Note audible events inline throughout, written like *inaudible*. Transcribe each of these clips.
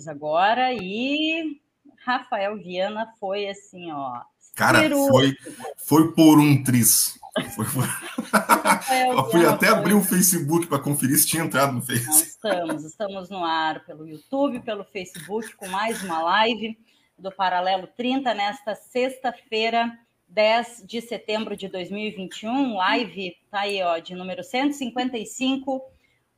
13 horas, minutos agora, e Rafael Viana foi assim, ó. Cara, foi, foi por um tris. Foi, *laughs* foi... Eu fui até abrir o Facebook para conferir se tinha entrado no Facebook. Estamos, estamos no ar pelo YouTube, pelo Facebook, com mais uma live do Paralelo 30, nesta sexta-feira, 10 de setembro de 2021. Live tá aí, ó, de número 155.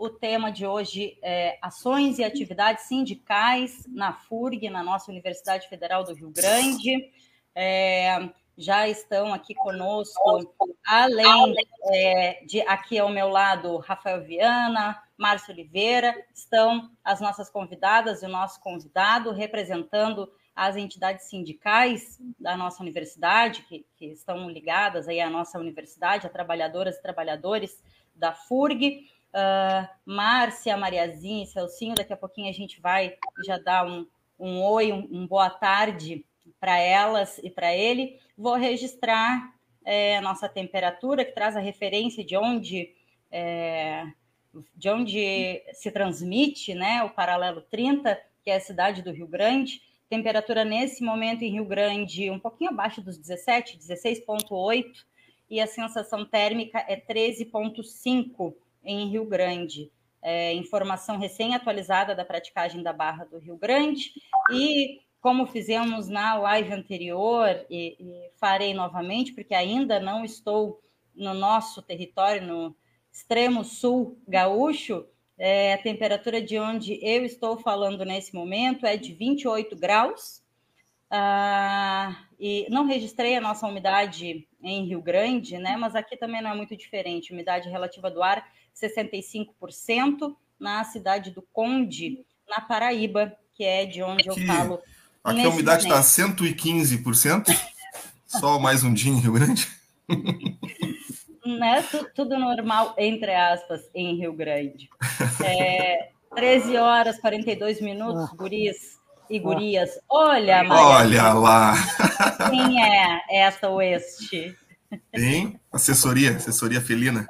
O tema de hoje é ações e atividades sindicais na FURG, na nossa Universidade Federal do Rio Grande. É, já estão aqui conosco, além é, de aqui ao meu lado, Rafael Viana, Márcio Oliveira, estão as nossas convidadas e o nosso convidado representando as entidades sindicais da nossa universidade, que, que estão ligadas aí à nossa universidade, a trabalhadoras e trabalhadores da FURG. Uh, Márcia, Mariazinha Celcinho, daqui a pouquinho a gente vai já dar um, um oi, um, um boa tarde para elas e para ele. Vou registrar é, a nossa temperatura, que traz a referência de onde, é, de onde se transmite né, o paralelo 30, que é a cidade do Rio Grande. Temperatura nesse momento em Rio Grande um pouquinho abaixo dos 17, 16,8, e a sensação térmica é 13,5 em Rio Grande. É, informação recém-atualizada da praticagem da Barra do Rio Grande. E como fizemos na live anterior, e, e farei novamente, porque ainda não estou no nosso território, no extremo sul gaúcho, é, a temperatura de onde eu estou falando nesse momento é de 28 graus. Ah, e não registrei a nossa umidade em Rio Grande, né? Mas aqui também não é muito diferente. Umidade relativa do ar, 65%, na cidade do Conde, na Paraíba, que é de onde aqui, eu falo. Aqui a umidade está 115%, só mais um dia em Rio Grande. *laughs* né, tudo normal, entre aspas, em Rio Grande. É, 13 horas 42 minutos, ah. guris e gurias. Olha, Maria, Olha lá. Quem é essa ou este? Hein? Assessoria, assessoria felina.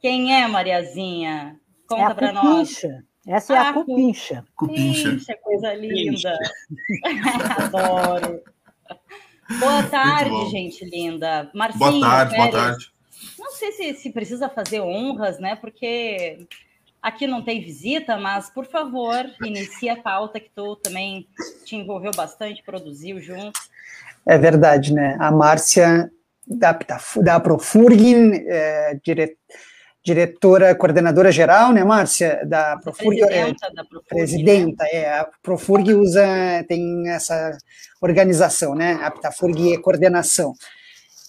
Quem é Mariazinha? Conta é para nós. Essa é a, a cupincha. Cupincha. Cupincha, coisa linda. *laughs* Adoro. Boa tarde, gente linda. Marcinho, boa tarde, Pérez. boa tarde. Não sei se, se precisa fazer honras, né? Porque aqui não tem visita, mas por favor, inicie a pauta que tu também te envolveu bastante, produziu junto. É verdade, né? A Márcia da, da, da Profurg, é, dire, diretora, coordenadora geral, né, Márcia, da Profurg. Presidenta é, da Profurg. Presidenta, né? é. A Profurg usa, tem essa organização, né? A Aptafurg é coordenação.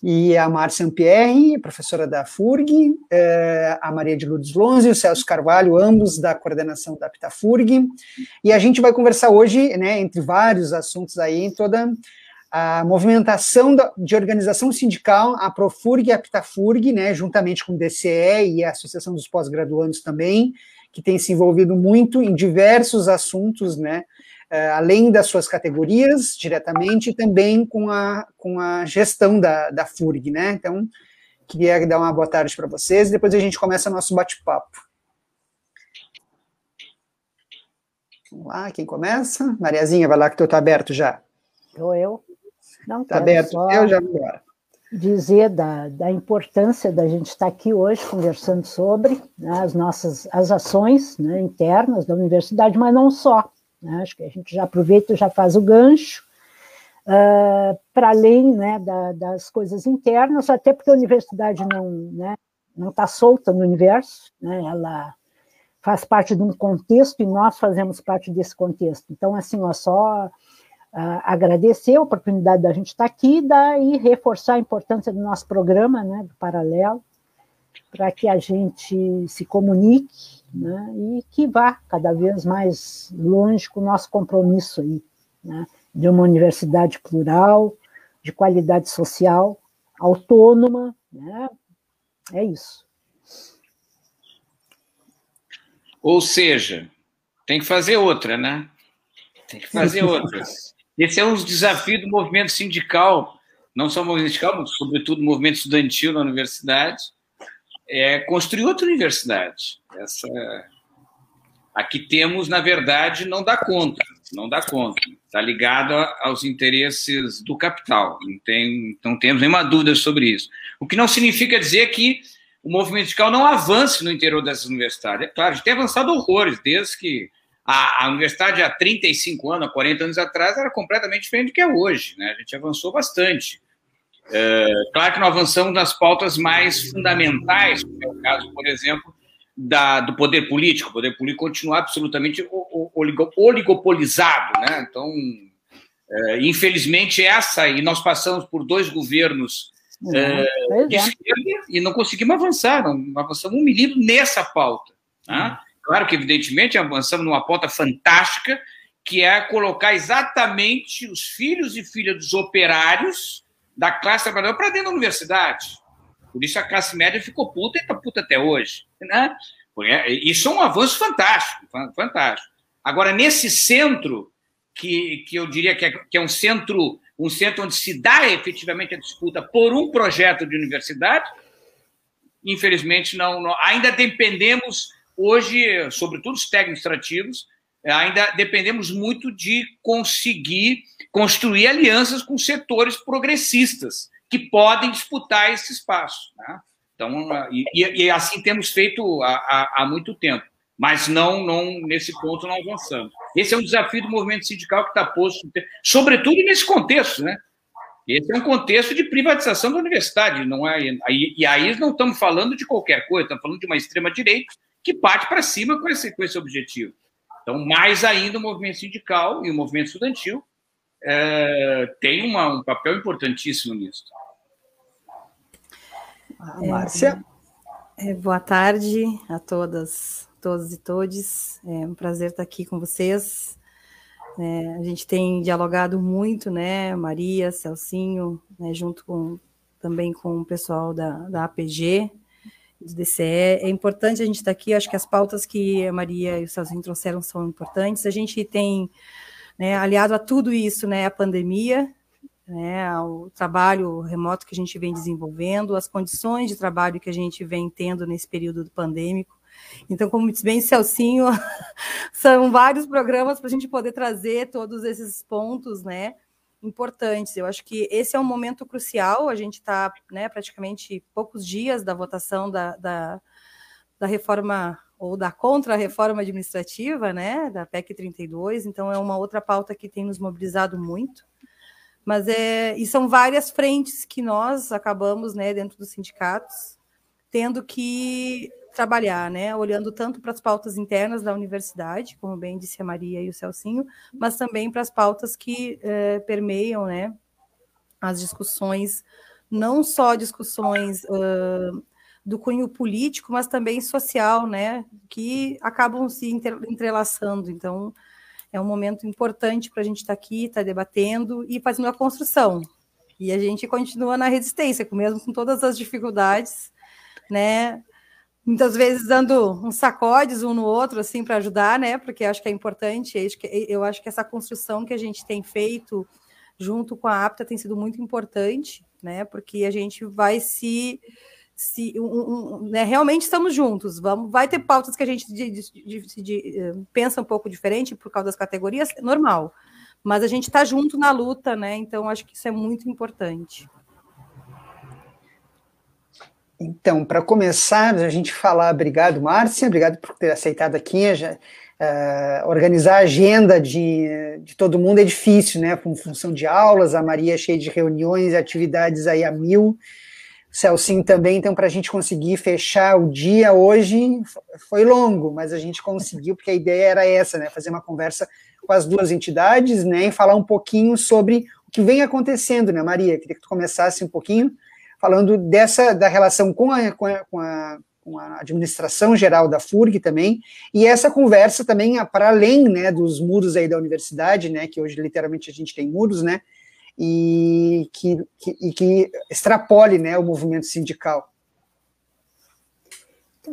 E a Márcia Ampierre, professora da FURG, é, a Maria de Lourdes Lonzi e o Celso Carvalho, ambos da coordenação da Aptafurg. E a gente vai conversar hoje, né, entre vários assuntos aí, em toda a movimentação de organização sindical, a Profurg e a Aptafurg, né, juntamente com o DCE e a Associação dos Pós-Graduandos também, que tem se envolvido muito em diversos assuntos, né, uh, além das suas categorias, diretamente, também com a, com a gestão da, da FURG, né? Então, queria dar uma boa tarde para vocês e depois a gente começa nosso bate-papo. Vamos lá, quem começa? Mariazinha, vai lá que tu tá aberto já. Estou eu. Não tá aberto, eu já vou embora dizer da, da importância da gente estar aqui hoje conversando sobre né, as nossas as ações né, internas da universidade, mas não só. Né? Acho que a gente já aproveita e já faz o gancho, uh, para além né, da, das coisas internas, até porque a universidade não né, não está solta no universo, né, ela faz parte de um contexto e nós fazemos parte desse contexto. Então, assim, ó, só uh, agradecer a oportunidade da gente estar tá aqui daí reforçar a importância do nosso programa, né, do Paralelo, para que a gente se comunique né, e que vá cada vez mais longe com o nosso compromisso aí, né, de uma universidade plural, de qualidade social, autônoma, né, é isso. Ou seja, tem que fazer outra, né? Tem que fazer *laughs* outras. Esse é um dos desafios do movimento sindical, não só o movimento sindical, mas sobretudo o movimento estudantil na universidade, é construir outra universidade. Essa aqui temos, na verdade, não dá conta, não dá conta. Está ligado aos interesses do capital. Não, tem, não temos nenhuma dúvida sobre isso. O que não significa dizer que o movimento sindical não avance no interior dessas universidades. É claro, a gente tem avançado horrores, desde que a, a, universidade há 35 anos, há 40 anos atrás, era completamente diferente do que é hoje. Né? A gente avançou bastante. É, claro que não avançamos nas pautas mais fundamentais, como é o caso, por exemplo, da, do poder político. O poder político continua absolutamente oligopolizado. Né? Então, é, infelizmente, essa, e nós passamos por dois governos uhum, é, de esquerda e não conseguimos avançar, não avançamos um milímetro nessa pauta. Tá? Uhum. Claro que, evidentemente, avançamos numa pauta fantástica, que é colocar exatamente os filhos e filhas dos operários da classe trabalhadora para dentro da universidade. Por isso a classe média ficou puta e está puta até hoje. Né? Isso é um avanço fantástico, fantástico. Agora, nesse centro, que, que eu diria que é, que é um centro um centro onde se dá efetivamente a disputa por um projeto de universidade, infelizmente não, não ainda dependemos hoje, sobretudo os técnicos administrativos, ainda dependemos muito de conseguir construir alianças com setores progressistas que podem disputar esse espaço. Né? Então, e, e, assim temos feito há, há, há, muito tempo, mas não, não nesse ponto não avançamos. Esse é um desafio do movimento sindical que está posto, sobretudo nesse contexto, né? Esse é um contexto de privatização da universidade, não é? E aí não estamos falando de qualquer coisa, estamos falando de uma extrema direita que parte para cima com esse, com esse objetivo. Então, mais ainda o movimento sindical e o movimento estudantil é, tem uma, um papel importantíssimo nisso. Ah, Márcia? É, é, boa tarde a todas, todos e todes. É um prazer estar aqui com vocês. É, a gente tem dialogado muito, né, Maria, Celcinho, né, junto com também com o pessoal da, da APG, do DCE. É importante a gente estar aqui, acho que as pautas que a Maria e o Celcinho trouxeram são importantes. A gente tem né, aliado a tudo isso, né, a pandemia, né, o trabalho remoto que a gente vem desenvolvendo, as condições de trabalho que a gente vem tendo nesse período pandêmico. Então, como disse bem Celcinho, *laughs* são vários programas para a gente poder trazer todos esses pontos, né, importantes. Eu acho que esse é um momento crucial. A gente está, né, praticamente poucos dias da votação da, da, da reforma ou da contra-reforma administrativa, né, da PEC 32, então é uma outra pauta que tem nos mobilizado muito. Mas é, e são várias frentes que nós acabamos, né, dentro dos sindicatos, tendo que trabalhar, né, olhando tanto para as pautas internas da universidade, como bem disse a Maria e o Celcinho, mas também para as pautas que é, permeiam, né, as discussões, não só discussões uh, do cunho político, mas também social, né, que acabam se entrelaçando. Então, é um momento importante para a gente estar tá aqui, estar tá debatendo e fazendo a construção. E a gente continua na resistência, mesmo com todas as dificuldades, né? Muitas vezes dando uns sacodes um no outro, assim, para ajudar, né? Porque acho que é importante. Eu acho que essa construção que a gente tem feito junto com a APTA tem sido muito importante, né? Porque a gente vai se se um, um, né, realmente estamos juntos. Vamos, vai ter pautas que a gente de, de, de, pensa um pouco diferente por causa das categorias, normal. Mas a gente está junto na luta, né? Então acho que isso é muito importante. Então, para começar, a gente falar, obrigado, Márcia, obrigado por ter aceitado aqui. Uh, organizar a agenda de, de todo mundo é difícil, né? Com função de aulas, a Maria é cheia de reuniões, atividades aí a mil. Celcinho também, então, para a gente conseguir fechar o dia hoje, foi longo, mas a gente conseguiu, porque a ideia era essa, né? Fazer uma conversa com as duas entidades, né? E falar um pouquinho sobre o que vem acontecendo, né, Maria? Queria que tu começasse um pouquinho falando dessa, da relação com a, com a, com a, com a administração geral da FURG também, e essa conversa também para além, né, dos muros aí da universidade, né, que hoje literalmente a gente tem muros, né, e que, que, e que extrapole né, o movimento sindical?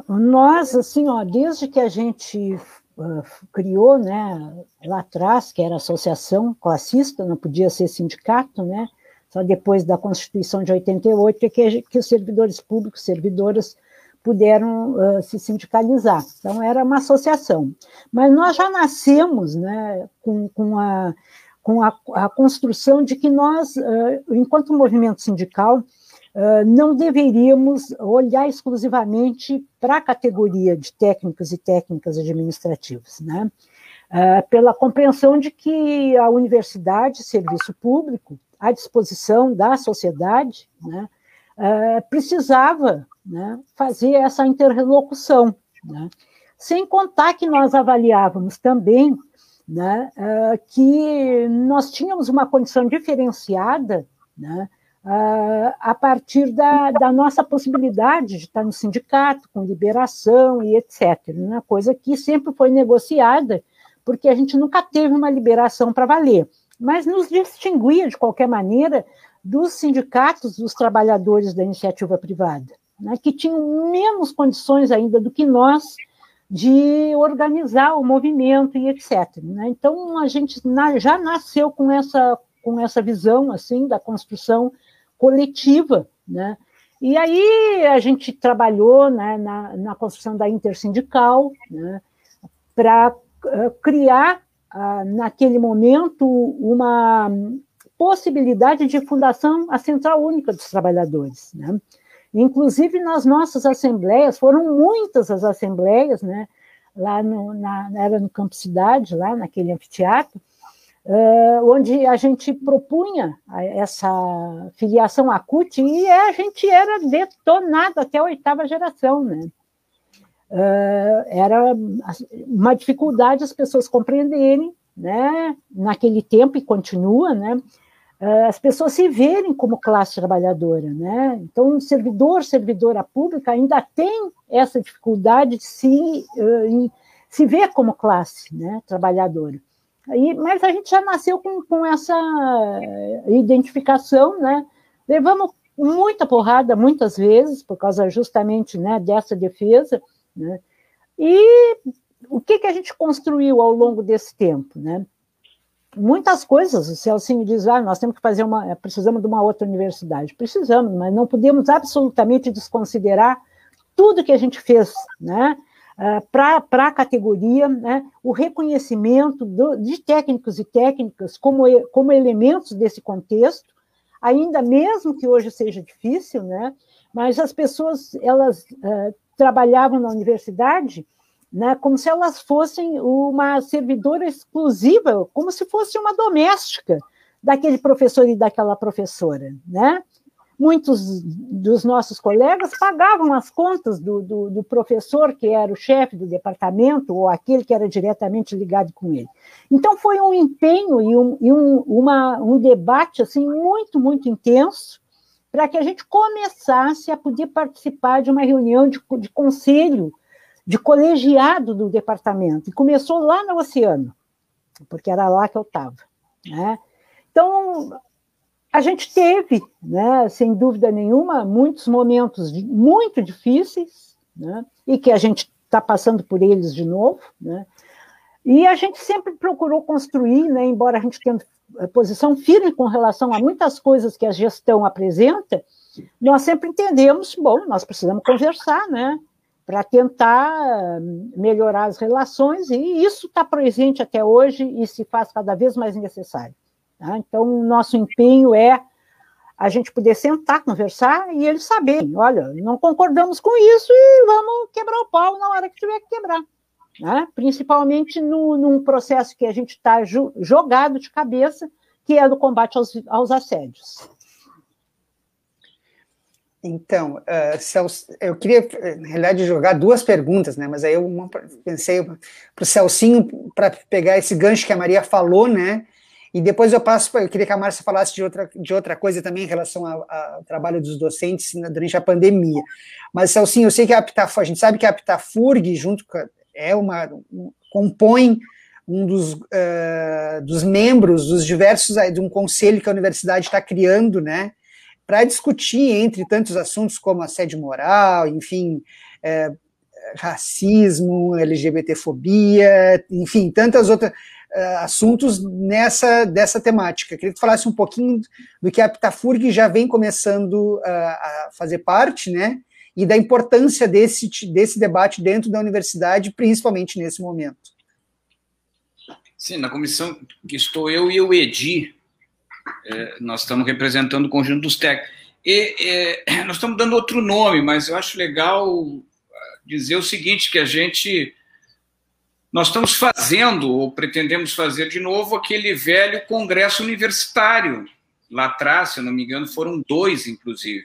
Nós, assim, ó, desde que a gente uh, criou, né, lá atrás, que era associação classista, não podia ser sindicato, né, só depois da Constituição de 88 é que, que os servidores públicos, servidoras, puderam uh, se sindicalizar. Então, era uma associação. Mas nós já nascemos né, com, com, a, com a, a construção de que nós, uh, enquanto movimento sindical, uh, não deveríamos olhar exclusivamente para a categoria de técnicos e técnicas administrativas, né? pela compreensão de que a universidade, serviço público, à disposição da sociedade, né, precisava né, fazer essa interlocução. Né? Sem contar que nós avaliávamos também né, uh, que nós tínhamos uma condição diferenciada né, uh, a partir da, da, nossa possibilidade de estar no sindicato, com liberação e etc. Né, coisa que sempre foi negociada, porque a gente nunca teve uma liberação para valer. Mas nos distinguia, de qualquer maneira, dos sindicatos dos trabalhadores da iniciativa privada né, que tinham menos condições ainda do que nós de organizar o movimento e etc. Né? Então a gente já nasceu com essa com essa visão assim da construção coletiva, né? E aí a gente trabalhou né, na, na construção da intersindical né, para criar uh, naquele momento uma possibilidade de fundação a Central Única dos Trabalhadores. Né? Inclusive, nas nossas assembleias, foram muitas as assembleias, né? lá no, na, era no Campo Cidade, lá naquele anfiteatro, uh, onde a gente propunha essa filiação à CUT e a gente era detonado até a oitava geração, né? Uh, era uma dificuldade as pessoas compreenderem, né? Naquele tempo e continua, né? as pessoas se verem como classe trabalhadora, né? Então, servidor, servidora pública ainda tem essa dificuldade de se, uh, se ver como classe, né, trabalhadora. E, mas a gente já nasceu com, com essa identificação, né? Levamos muita porrada muitas vezes por causa justamente, né, dessa defesa, né? E o que que a gente construiu ao longo desse tempo, né? muitas coisas. O Celcinho diz: ah, nós temos que fazer uma, precisamos de uma outra universidade. Precisamos, mas não podemos absolutamente desconsiderar tudo que a gente fez, né? Uh, para a categoria, né, o reconhecimento do, de técnicos e técnicas como, como elementos desse contexto, ainda mesmo que hoje seja difícil, né, mas as pessoas elas uh, trabalhavam na universidade né, como se elas fossem uma servidora exclusiva, como se fosse uma doméstica daquele professor e daquela professora, né? Muitos dos nossos colegas pagavam as contas do, do, do professor que era o chefe do departamento ou aquele que era diretamente ligado com ele. Então foi um empenho e um, e um, uma, um debate assim muito muito intenso para que a gente começasse a poder participar de uma reunião de, de conselho de colegiado do departamento, e começou lá no oceano, porque era lá que eu estava. Né? Então, a gente teve, né, sem dúvida nenhuma, muitos momentos muito difíceis, né, e que a gente está passando por eles de novo, né, e a gente sempre procurou construir, né, embora a gente posição firme com relação a muitas coisas que a gestão apresenta, nós sempre entendemos, bom, nós precisamos conversar, né, para tentar melhorar as relações, e isso está presente até hoje e se faz cada vez mais necessário. Tá? Então, o nosso empenho é a gente poder sentar, conversar e eles saberem: olha, não concordamos com isso e vamos quebrar o pau na hora que tiver que quebrar. Né? Principalmente no, num processo que a gente está jogado de cabeça, que é do combate aos, aos assédios. Então, uh, Celso, eu queria, na realidade, jogar duas perguntas, né? Mas aí eu uma, pensei para o Celcinho para pegar esse gancho que a Maria falou, né? E depois eu passo, eu queria que a Márcia falasse de outra, de outra coisa também em relação ao, trabalho dos docentes durante a pandemia. Mas, Celcinho, eu sei que a Aptafurg, a gente sabe que a Aptafurg, junto com, é uma, um, compõe um dos, uh, dos membros dos diversos, de um conselho que a universidade está criando, né? para discutir, entre tantos assuntos como assédio moral, enfim, é, racismo, LGBTfobia, enfim, tantos outros é, assuntos nessa dessa temática. Queria que tu falasse um pouquinho do que a Pitafurg já vem começando a, a fazer parte, né? E da importância desse, desse debate dentro da universidade, principalmente nesse momento. Sim, na comissão que estou eu e o Edi, é, nós estamos representando o conjunto dos técnicos. E, é, *clears throat* nós estamos dando outro nome, mas eu acho legal dizer o seguinte, que a gente nós estamos fazendo, ou pretendemos fazer de novo, aquele velho congresso universitário. Lá atrás, se eu não me engano, foram dois, inclusive,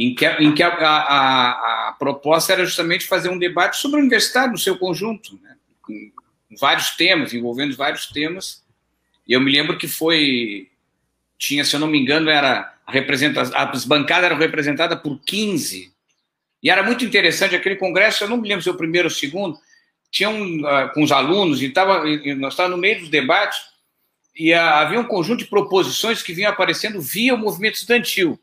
em que, em que a, a, a proposta era justamente fazer um debate sobre a universidade no seu conjunto, né? com vários temas, envolvendo vários temas. E eu me lembro que foi, tinha, se eu não me engano, era a bancadas eram representadas por 15 e era muito interessante aquele congresso, eu não me lembro se é o primeiro ou o segundo, tinha um, uh, com os alunos, e, tava, e nós estávamos no meio dos debates, e uh, havia um conjunto de proposições que vinham aparecendo via o movimento estudantil.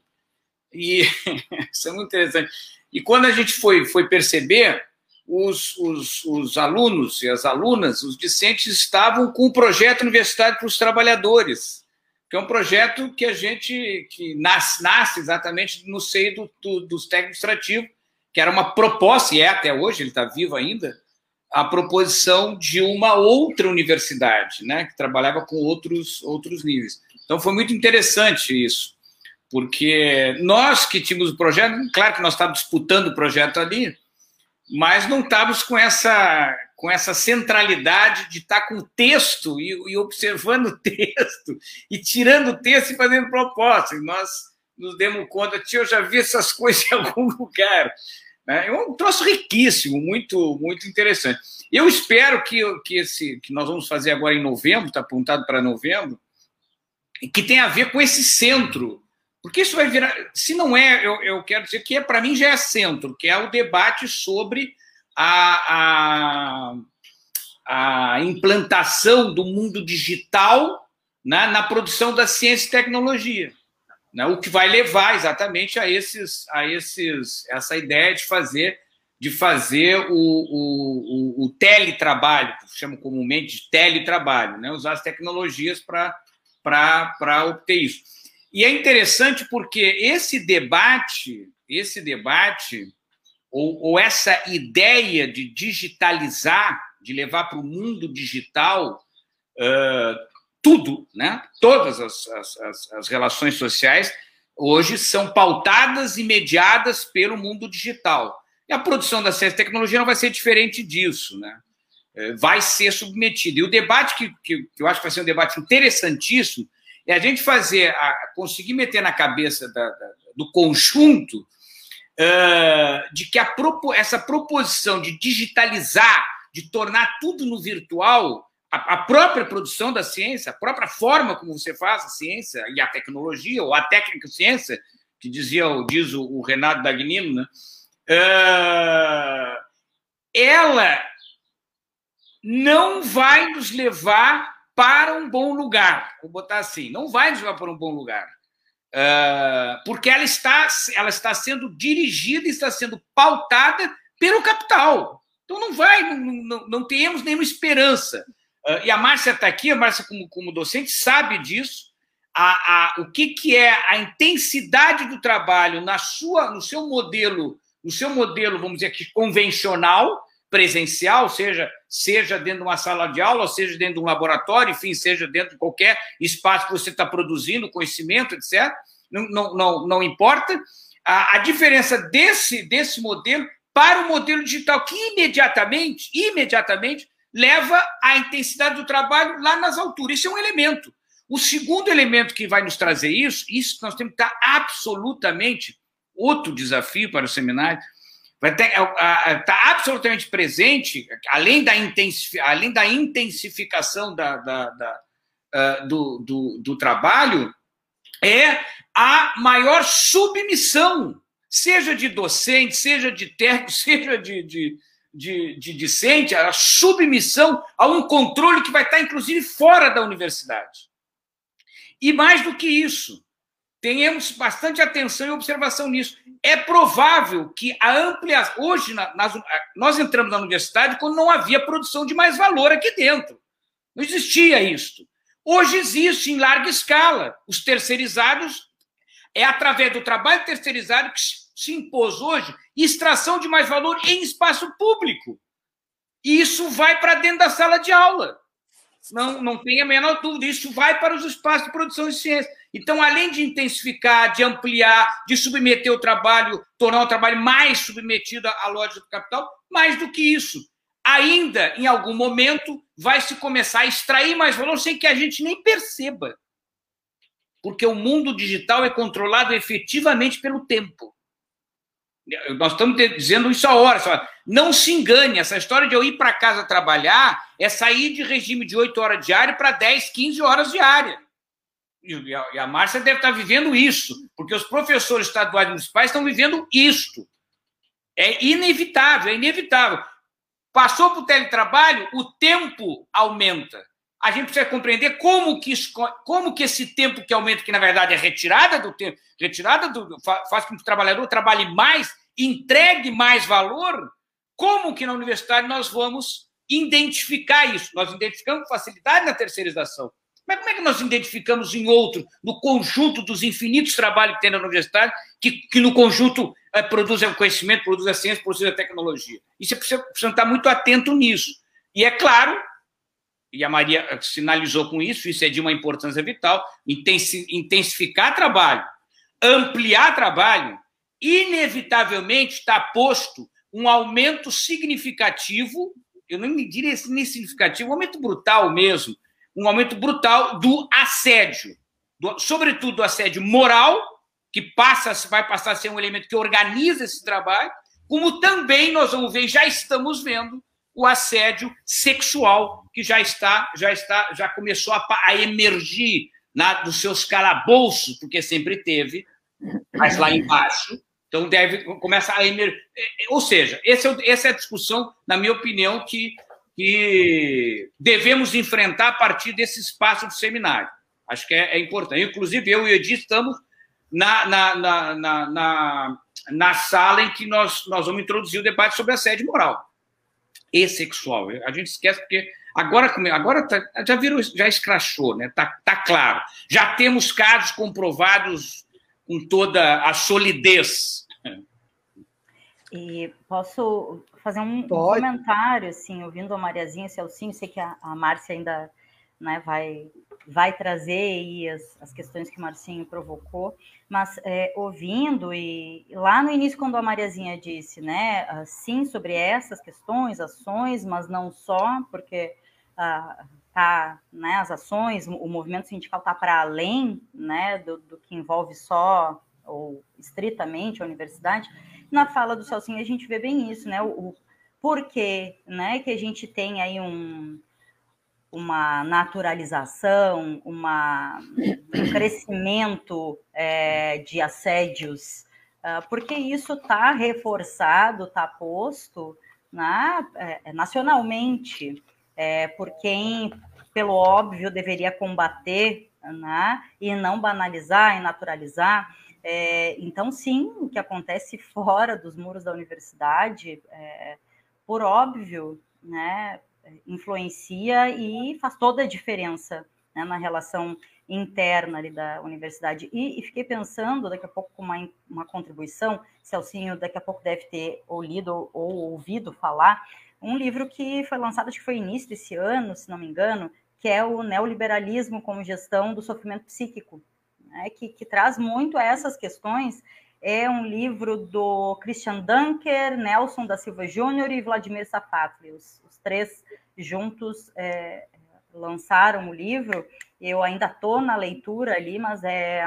E *laughs* isso é muito interessante. E quando a gente foi, foi perceber, os, os, os alunos e as alunas, os discentes, estavam com o projeto Universidade para os Trabalhadores, que é um projeto que a gente que nasce, nasce exatamente no seio do, do, dos técnicos administrativos, que era uma proposta, e é até hoje, ele está vivo ainda, a proposição de uma outra universidade, né, que trabalhava com outros, outros níveis. Então foi muito interessante isso, porque nós que tínhamos o projeto, claro que nós estávamos disputando o projeto ali, mas não estávamos com essa, com essa centralidade de estar com o texto e, e observando *laughs* o texto, e tirando o texto e fazendo proposta. E nós nos demos conta, tio, eu já vi essas *laughs* coisas em algum lugar. Né? É um troço riquíssimo, muito, muito interessante. Eu espero que, que esse que nós vamos fazer agora em novembro, está apontado para novembro, que tenha a ver com esse centro. Porque isso vai virar. Se não é, eu, eu quero dizer que é, para mim já é centro, que é o debate sobre a, a, a implantação do mundo digital na, na produção da ciência e tecnologia né, o que vai levar exatamente a esses, a esses, essa ideia de fazer, de fazer o, o, o, o teletrabalho, que chama comumente de teletrabalho, né, usar as tecnologias para obter isso. E é interessante porque esse debate, esse debate, ou, ou essa ideia de digitalizar, de levar para o mundo digital, uh, tudo, né? Todas as, as, as, relações sociais hoje são pautadas e mediadas pelo mundo digital. E a produção da ciência e tecnologia não vai ser diferente disso, né? Vai ser submetida. E o debate que, que, que, eu acho que vai ser um debate interessantíssimo é a gente fazer, a, conseguir meter na cabeça da, da, do conjunto uh, de que a, essa proposição de digitalizar, de tornar tudo no virtual, a, própria produção da ciência, a própria forma como você faz a ciência e a tecnologia, ou a técnica ciência, que dizia, diz o, o Renato Dagnino, né? Uh, ela não vai nos levar para um bom lugar, vou botar assim, não vai nos levar para um bom lugar, uh, porque ela está, ela está sendo dirigida, está sendo pautada pelo capital. Então não vai, não, não, não temos nenhuma esperança. Uh, e a Márcia está aqui, a Márcia, como, como docente, sabe disso. A, a, o que, que é a intensidade do trabalho na sua, no seu modelo, no seu modelo, vamos dizer aqui, convencional, presencial, seja, seja dentro de uma sala de aula, seja dentro de um laboratório, enfim, seja dentro de qualquer espaço que você está produzindo conhecimento, etc. Não, não, não, não importa. A, a diferença desse, desse modelo para o modelo digital, que imediatamente, imediatamente, leva a intensidade do trabalho lá nas alturas. Isso é um elemento. O segundo elemento que vai nos trazer isso, isso nós temos que estar absolutamente outro desafio para o seminário, estar é, absolutamente presente, além da, além da intensificação da, da, da uh, do, do, do trabalho, é a maior submissão, seja de docente, seja de técnico, *laughs* seja de, de de, de discente, a submissão a um controle que vai estar, inclusive, fora da universidade. E mais do que isso, tenhamos bastante atenção e observação nisso. É provável que a ampliação. Hoje, nas, nós entramos na universidade quando não havia produção de mais valor aqui dentro. Não existia isso. Hoje existe em larga escala. Os terceirizados é através do trabalho terceirizado que se impôs hoje extração de mais valor em espaço público. E isso vai para dentro da sala de aula. Não, não tem a menor dúvida, isso vai para os espaços de produção de ciência. Então, além de intensificar, de ampliar, de submeter o trabalho, tornar o trabalho mais submetido à lógica do capital, mais do que isso, ainda em algum momento vai se começar a extrair mais valor sem que a gente nem perceba. Porque o mundo digital é controlado efetivamente pelo tempo. Nós estamos dizendo isso há horas. Não se engane, essa história de eu ir para casa trabalhar é sair de regime de 8 horas diárias para 10, 15 horas diárias. E a, Márcia deve estar vivendo isso, porque os professores estaduais e municipais estão vivendo isto. É inevitável, é inevitável. Passou para o teletrabalho, o tempo aumenta. A gente precisa compreender como que, como que esse tempo que aumenta, que na verdade é retirada do tempo, retirada do, faz com que o trabalhador trabalhe mais, entregue mais valor, como que na universidade nós vamos identificar isso? Nós identificamos facilidade na terceirização. Mas como é que nós identificamos em outro, no conjunto dos infinitos trabalhos que tem na universidade, que, que no conjunto é, produzem conhecimento, produzem a ciência, produzem a tecnologia? E você precisa, estar muito atento nisso. E é claro, e a Maria sinalizou com isso, isso é de uma importância vital, intensificar trabalho, ampliar trabalho, inevitavelmente está posto um aumento significativo, eu não me diria significativo, um aumento brutal mesmo, um aumento brutal do assédio, do, sobretudo do assédio moral, que passa, vai passar a ser um elemento que organiza esse trabalho, como também nós vamos ver, já estamos vendo, o assédio sexual que já está, já está, já começou a, a emergir na, dos seus calabouços, porque sempre teve, mas lá embaixo. Então deve começa a emergir. É, é, ou seja, é, essa é a discussão, na minha opinião, que que devemos enfrentar a partir desse espaço de seminário. Acho que é, é importante. Inclusive, eu e o Edi estamos na, na, na, na, na, sala em que nós, nós vamos introduzir o debate sobre assédio moral e sexual. A gente esquece porque agora, agora tá, já virou, já escrachou, né? Tá, tá claro. Já temos casos comprovados com toda a solidez. E posso fazer um, um, comentário, assim, ouvindo a Mariazinha Celcinho, sei que a, a Márcia ainda né, vai, vai trazer as, as questões que o Marcinho provocou, mas é, ouvindo, e lá no início, quando a Mariazinha disse, né, sim, sobre essas questões, ações, mas não só, porque ah, tá, né, as ações, o movimento sindical está para além né, do, do que envolve só ou estritamente a universidade, na fala do Celcinho a gente vê bem isso, né? O, o porquê, né? Que a gente tem aí um, uma naturalização, uma, um crescimento é, de assédios, uh, porque isso está reforçado, está posto na, é, nacionalmente é, por quem, pelo óbvio, deveria combater né, e não banalizar e naturalizar. É, então, sim, o que acontece fora dos muros da universidade, é, por óbvio, né, influencia e faz toda a diferença né, na relação interna ali da universidade. E, e, fiquei pensando, daqui a pouco, com uma, uma contribuição, Celcinho daqui a pouco deve ter ou lido ou, ou ouvido falar, um livro que foi lançado, acho que foi início desse ano, se não me engano, que é o Neoliberalismo como Gestão do Sofrimento Psíquico, né, que, que traz muito essas questões. É um livro do Christian Dunker, Nelson da Silva Júnior e Vladimir Safatli. Os, os três juntos é, lançaram o livro. Eu ainda estou na leitura ali, mas é,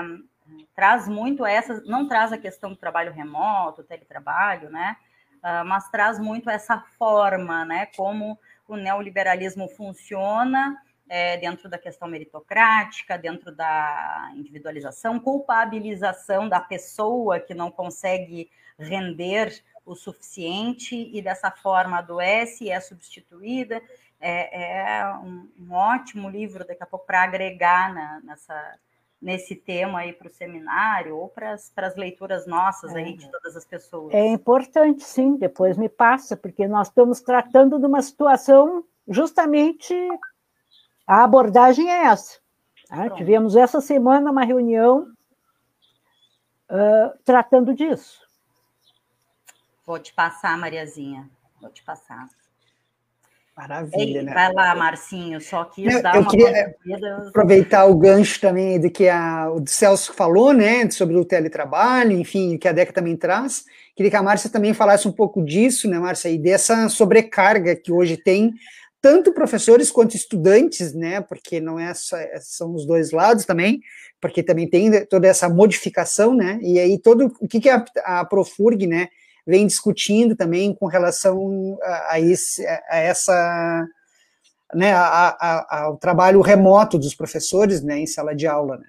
traz muito essa, não traz a questão do trabalho remoto, teletrabalho, né? Uh, mas traz muito essa forma, né? Como o neoliberalismo funciona é, dentro da questão meritocrática, dentro da individualização, culpabilização da pessoa que não consegue render o suficiente e dessa forma adoece e é substituída. É, é um, um, ótimo livro daqui a pouco para agregar na, nessa, nesse tema aí para o seminário ou para as leituras nossas aí de é. todas as pessoas. É importante, sim, depois me passa, porque nós estamos tratando de uma situação justamente a abordagem é essa. Tá? Tivemos essa semana uma reunião uh, tratando disso. Vou te passar, Mariazinha. Vou te passar. Maravilha, Ei, né? Vai lá, Marcinho, só quis Eu, dar eu uma queria conferida. aproveitar o gancho também do que a, o Celso falou, né, sobre o teletrabalho, enfim, que a DECA também traz. Queria que a Márcia também falasse um pouco disso, né, Márcia, e dessa sobrecarga que hoje tem tanto professores quanto estudantes, né, porque não é só, são os dois lados também, porque também tem toda essa modificação, né, e aí todo, o que, que a, a Profurg, né, vem discutindo também com relação a, a, esse, a essa, né, a, ao trabalho remoto dos professores, né, em sala de aula, né.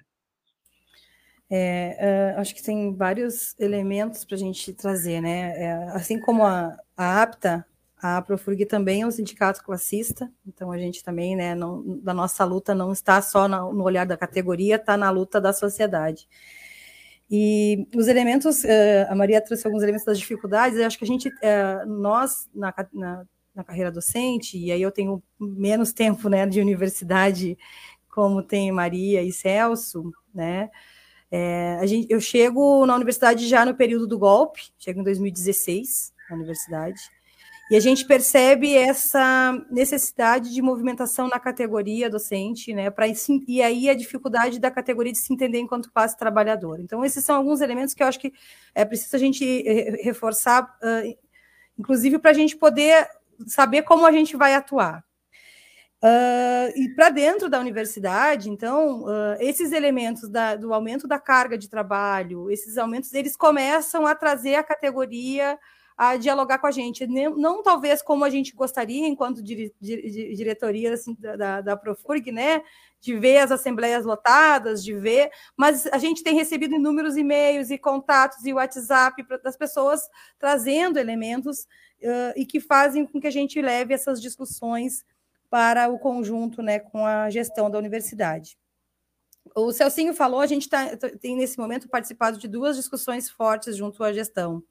É, uh, acho que tem vários elementos para a gente trazer, né? É, assim como a, a APTA, a Profurg também é um sindicato classista, então a gente também, né, não, da nossa luta não está só no olhar da categoria, está na luta da sociedade. E os elementos, a Maria trouxe alguns elementos das dificuldades, eu acho que a gente, nós, na, na, na carreira docente, e aí eu tenho menos tempo, né, de universidade, como tem Maria e Celso, né, é, a gente, eu chego na universidade já no período do golpe, chego em 2016 na universidade, e a gente percebe essa necessidade de movimentação na categoria docente, né? Pra, e aí a dificuldade da categoria de se entender enquanto classe trabalhadora. Então, esses são alguns elementos que eu acho que é preciso a gente reforçar, uh, inclusive para a gente poder saber como a gente vai atuar. Uh, e para dentro da universidade, então, uh, esses elementos da, do aumento da carga de trabalho, esses aumentos, eles começam a trazer a categoria a dialogar com a gente. Não, não talvez como a gente gostaria, enquanto dire, dire, diretoria assim, da, da Profurg, né? De ver as assembleias lotadas, de ver, mas a gente tem recebido inúmeros e-mails e contatos e WhatsApp das pessoas trazendo elementos uh, e que fazem com que a gente leve essas discussões para o conjunto né, com a gestão da universidade. O Celcinho falou, a gente tá, tem nesse momento participado de duas discussões fortes junto à gestão.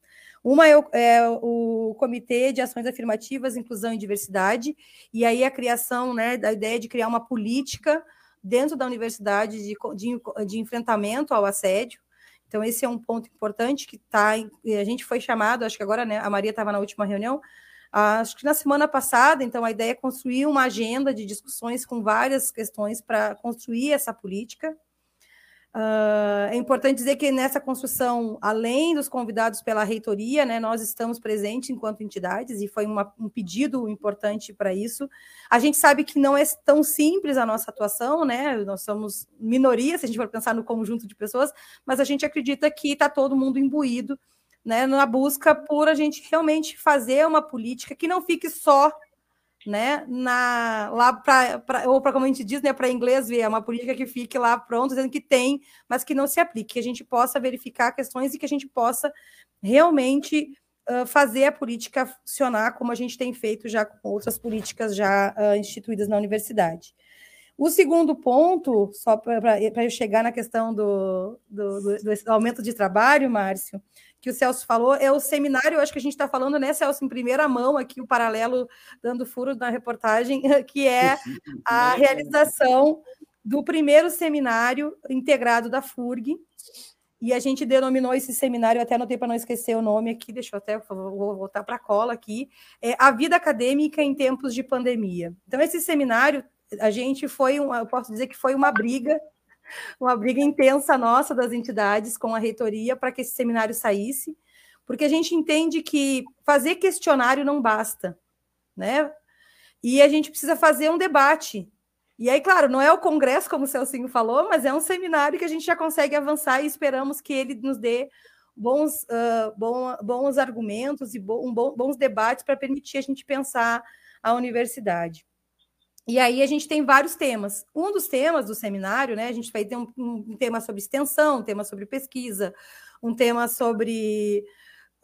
Uma é o, é o, Comitê de Ações Afirmativas, Inclusão e Diversidade, e aí a criação né, da ideia de criar uma política dentro da universidade de, de, de enfrentamento ao assédio. Então, esse é um ponto importante que está. A gente foi chamado, acho que agora né, a Maria estava na última reunião, acho que na semana passada, então a ideia é construir uma agenda de discussões com várias questões para construir essa política. Uh, é importante dizer que nessa construção, além dos convidados pela reitoria, né, nós estamos presentes enquanto entidades, e foi uma, um pedido importante para isso. A gente sabe que não é tão simples a nossa atuação, né? Nós somos minoria, se a gente for pensar no conjunto de pessoas, mas a gente acredita que está todo mundo imbuído né, na busca por a gente realmente fazer uma política que não fique só né, na, lá para, ou para como a gente diz, né, para inglês ver, é uma política que fique lá pronto, dizendo que tem, mas que não se aplique, que a gente possa verificar questões e que a gente possa realmente uh, fazer a política funcionar como a gente tem feito já com outras políticas já uh, instituídas na universidade. O segundo ponto, só para eu chegar na questão do, do, do, do aumento de trabalho, Márcio, que o Celso falou, é o seminário, acho que a gente está falando, né, Celso, em primeira mão aqui, o paralelo dando furo na reportagem, *laughs* que é a realização do primeiro seminário integrado da FURG, e a gente denominou esse seminário, até anotei para não esquecer o nome aqui, deixa eu até vou voltar para a cola aqui, é A Vida Acadêmica em Tempos de Pandemia. Então, esse seminário, a gente foi, um, eu posso dizer que foi uma briga uma briga intensa nossa das entidades com a reitoria para que esse seminário saísse, porque a gente entende que fazer questionário não basta, né? E a gente precisa fazer um debate. E aí, claro, não é o congresso, como o Celcinho falou, mas é um seminário que a gente já consegue avançar e esperamos que ele nos dê bons, uh, bom, bons argumentos e um bom, bons debates para permitir a gente pensar a universidade. E aí a gente tem vários temas. Um dos temas do seminário, né? A gente vai ter um, um tema sobre extensão, um tema sobre pesquisa, um tema sobre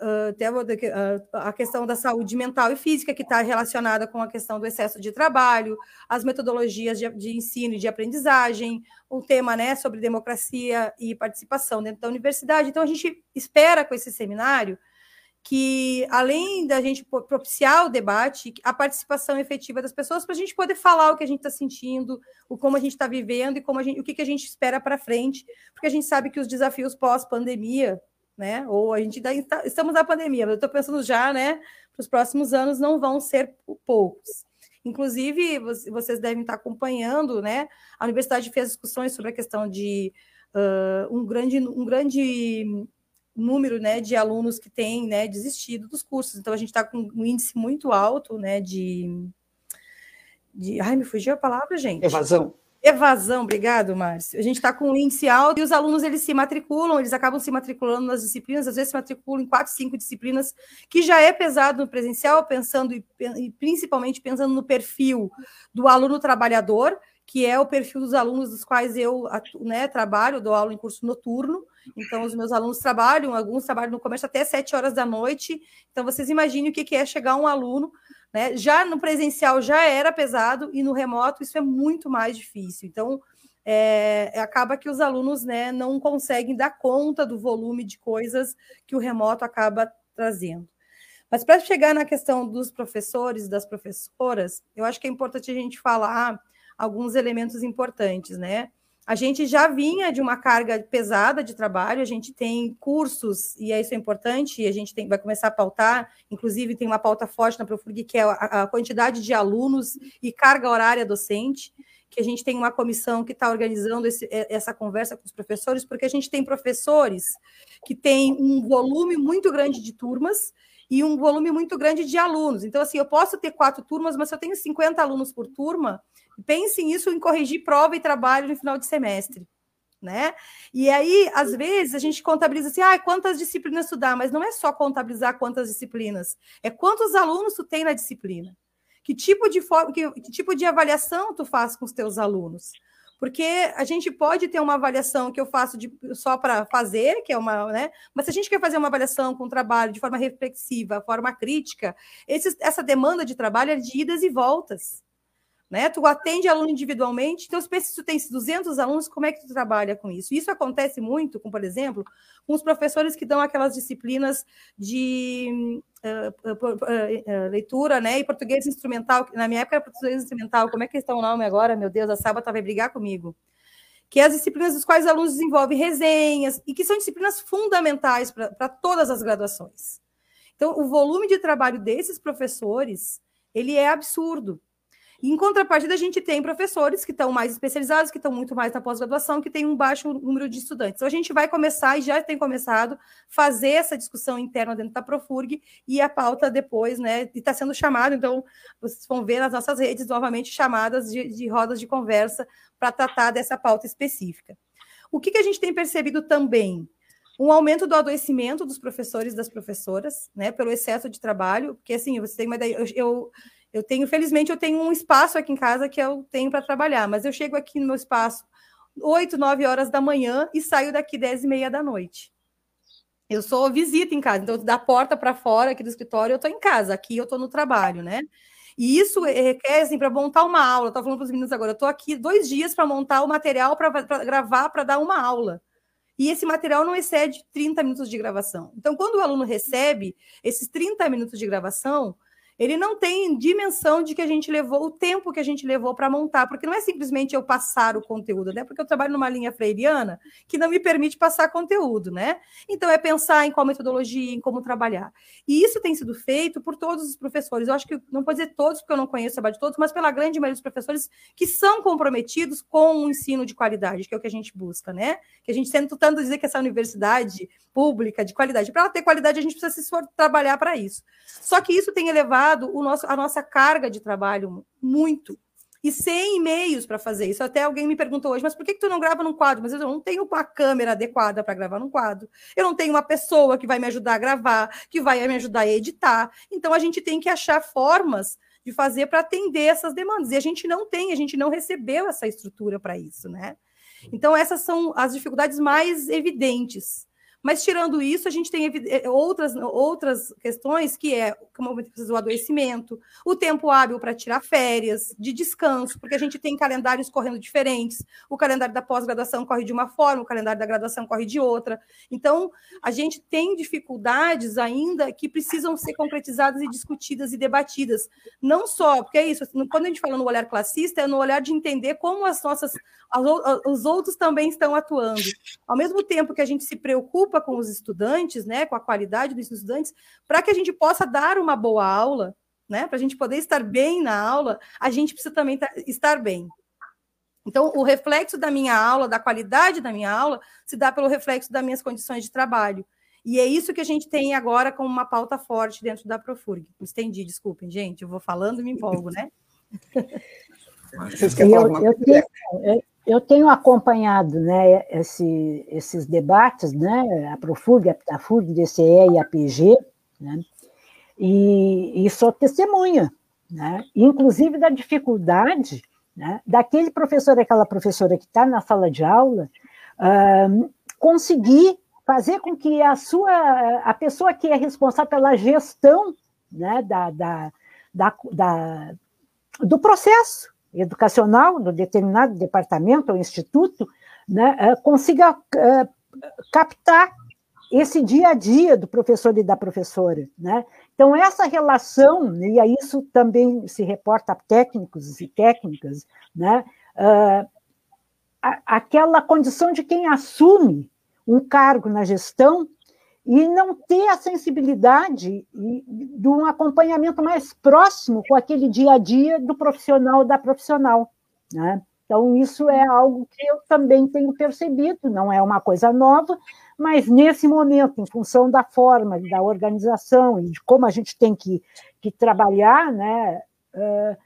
uh, a questão da saúde mental e física, que está relacionada com a questão do excesso de trabalho, as metodologias de, de ensino e de aprendizagem, um tema né, sobre democracia e participação dentro da universidade. Então, a gente espera com esse seminário que, além da gente propiciar o debate, a participação efetiva das pessoas, para a gente poder falar o que a gente está sentindo, o como a gente está vivendo e como gente, o que, que a gente espera para frente, porque a gente sabe que os desafios pós-pandemia né? Ou a gente está, estamos na pandemia, mas eu estou pensando já, né? Para os próximos anos não vão ser poucos. Inclusive, vocês devem estar acompanhando, né? A universidade fez discussões sobre a questão de uh, um, grande, um grande número né, de alunos que têm né, desistido dos cursos. Então, a gente está com um índice muito alto né, de, de. Ai, me fugiu a palavra, gente. Evasão. Evasão, obrigado, Márcio. A gente está com um índice alto e os alunos eles se matriculam, eles acabam se matriculando nas disciplinas, às vezes se matriculam em quatro, cinco disciplinas, que já é pesado no presencial, pensando e, e principalmente pensando no perfil do aluno trabalhador, que é o perfil dos alunos dos quais eu né, trabalho, dou aula em curso noturno. Então, os meus alunos trabalham, alguns trabalham no comércio até sete horas da noite. Então, vocês imaginem o que é chegar um aluno né? Já no presencial já era pesado e no remoto isso é muito mais difícil. Então, é, acaba que os alunos né, não conseguem dar conta do volume de coisas que o remoto acaba trazendo. Mas para chegar na questão dos professores, das professoras, eu acho que é importante a gente falar alguns elementos importantes, né? A gente já vinha de uma carga pesada de trabalho, a gente tem cursos, e isso é importante, e a gente tem, vai começar a pautar, inclusive tem uma pauta forte na Profurg, que é a, a quantidade de alunos e carga horária docente, que a gente tem uma comissão que está organizando esse, essa conversa com os professores, porque a gente tem professores que têm um volume muito grande de turmas, e um volume muito grande de alunos. Então, assim, eu posso ter quatro turmas, mas se eu tenho 50 alunos por turma, pense nisso em corrigir prova e trabalho no final de semestre. Né? E aí, às vezes, a gente contabiliza assim, ah, quantas disciplinas tu dá, mas não é só contabilizar quantas disciplinas, é quantos alunos tu tem na disciplina. Que tipo de, que, que tipo de avaliação tu faz com os teus alunos? Porque a gente pode ter uma avaliação que eu faço de, só para fazer, que é uma, né? Mas se a gente quer fazer uma avaliação com trabalho de forma reflexiva, forma crítica, esse, essa demanda de trabalho é de idas e voltas. Né? Tu atende aluno individualmente, então se tu tens 200 alunos, como é que tu trabalha com isso? Isso acontece muito, com, por exemplo, com os professores que dão aquelas disciplinas de uh, uh, uh, leitura, né, e português instrumental, na minha época era português instrumental, como é que está o nome agora? Meu Deus, a Sábata vai brigar comigo. Que é as disciplinas dos quais os alunos desenvolvem resenhas, e que são disciplinas fundamentais para todas as graduações. Então, o volume de trabalho desses professores, ele é absurdo. Em contrapartida, a gente tem professores que estão mais especializados, que estão muito mais na pós-graduação, que tem um baixo número de estudantes. Então, a gente vai começar, e já tem começado, fazer essa discussão interna dentro da Profurg e a pauta depois, né? E está sendo chamado, então, vocês vão ver nas nossas redes novamente chamadas de, de rodas de conversa para tratar dessa pauta específica. O que, que a gente tem percebido também? um aumento do adoecimento dos professores e das professoras, né, pelo excesso de trabalho, porque assim, você tem uma ideia, eu, eu, eu tenho, felizmente, eu tenho um espaço aqui em casa que eu tenho para trabalhar, mas eu chego aqui no meu espaço 8, 9 horas da manhã e saio daqui 10 e meia da noite. Eu sou visita em casa, então da porta para fora aqui do escritório eu estou em casa, aqui eu estou no trabalho, né? E isso requer, assim, para montar uma aula. Estou falando para os meninos agora, eu estou aqui dois dias para montar o material para gravar, para dar uma aula. E esse material não excede 30 minutos de gravação. Então, quando o aluno recebe esses 30 minutos de gravação, ele não tem dimensão de que a gente levou o tempo que a gente levou para montar, porque não é simplesmente eu passar o conteúdo, né? Porque eu trabalho numa linha freiriana que não me permite passar conteúdo, né? Então é pensar em qual metodologia, em como trabalhar. E isso tem sido feito por todos os professores. Eu acho que não pode dizer todos, porque eu não conheço o trabalho de todos, mas pela grande maioria dos professores que são comprometidos com o ensino de qualidade, que é o que a gente busca, né? Que a gente tenta tanto dizer que essa universidade pública de qualidade, para ela ter qualidade, a gente precisa se trabalhar para isso. Só que isso tem elevado elevado o nosso, a nossa carga de trabalho muito. E sem e-mails para fazer isso. Até alguém me perguntou hoje, mas por que, que tu não grava num quadro? Mas eu não tenho uma câmera adequada para gravar num quadro. Eu não tenho uma pessoa que vai me ajudar a gravar, que vai me ajudar a editar. Então a gente tem que achar formas de fazer para atender essas demandas. E a gente não tem, a gente não recebeu essa estrutura para isso, né? Então, essas são as dificuldades mais evidentes. Mas tirando isso, a gente tem eh, outras, outras questões que é como o adoecimento, o tempo hábil para tirar férias, de descanso, porque a gente tem calendários correndo diferentes. O calendário da pós-graduação corre de uma forma, o calendário da graduação corre de outra. Então, a gente tem dificuldades ainda que precisam ser concretizadas e discutidas e debatidas. Não só, porque é isso, quando a gente fala no olhar classista, é no olhar de entender como as nossas os outros também estão atuando. Ao mesmo tempo que a gente se preocupa com os estudantes, né, com a qualidade dos estudantes, para que a gente possa dar uma boa aula, né, para a gente poder estar bem na aula, a gente precisa também tá, estar bem. Então, o reflexo da minha aula, da qualidade da minha aula, se dá pelo reflexo das minhas condições de trabalho. E é isso que a gente tem agora como uma pauta forte dentro da Profurg. Estendi, desculpem, gente, eu vou falando e me empolgo, né? Eu, eu, tenho, eu, tenho, acompanhado né, esse, esses debates, né, a Profurg, a Pitafurg, DCE e a PG, né, e, e sou testemunha, né, inclusive da dificuldade né, daquele professor, aquela professora que está na sala de aula, uh, conseguir fazer com que a sua, a pessoa que é responsável pela gestão né, da, da, da, da do processo educacional do determinado departamento ou instituto né, eh, consiga uh, captar esse dia a dia do professor e da professora. Né? Então, essa relação, e a isso também se reporta a técnicos e técnicas, né? Uh, aquela condição de quem assume um cargo na gestão e não ter a sensibilidade de um acompanhamento mais próximo com aquele dia a dia do profissional da profissional. Né? Então, isso é algo que eu também tenho percebido, não é uma coisa nova, mas nesse momento, em função da forma, da organização e de como a gente tem que, que trabalhar, né, uh,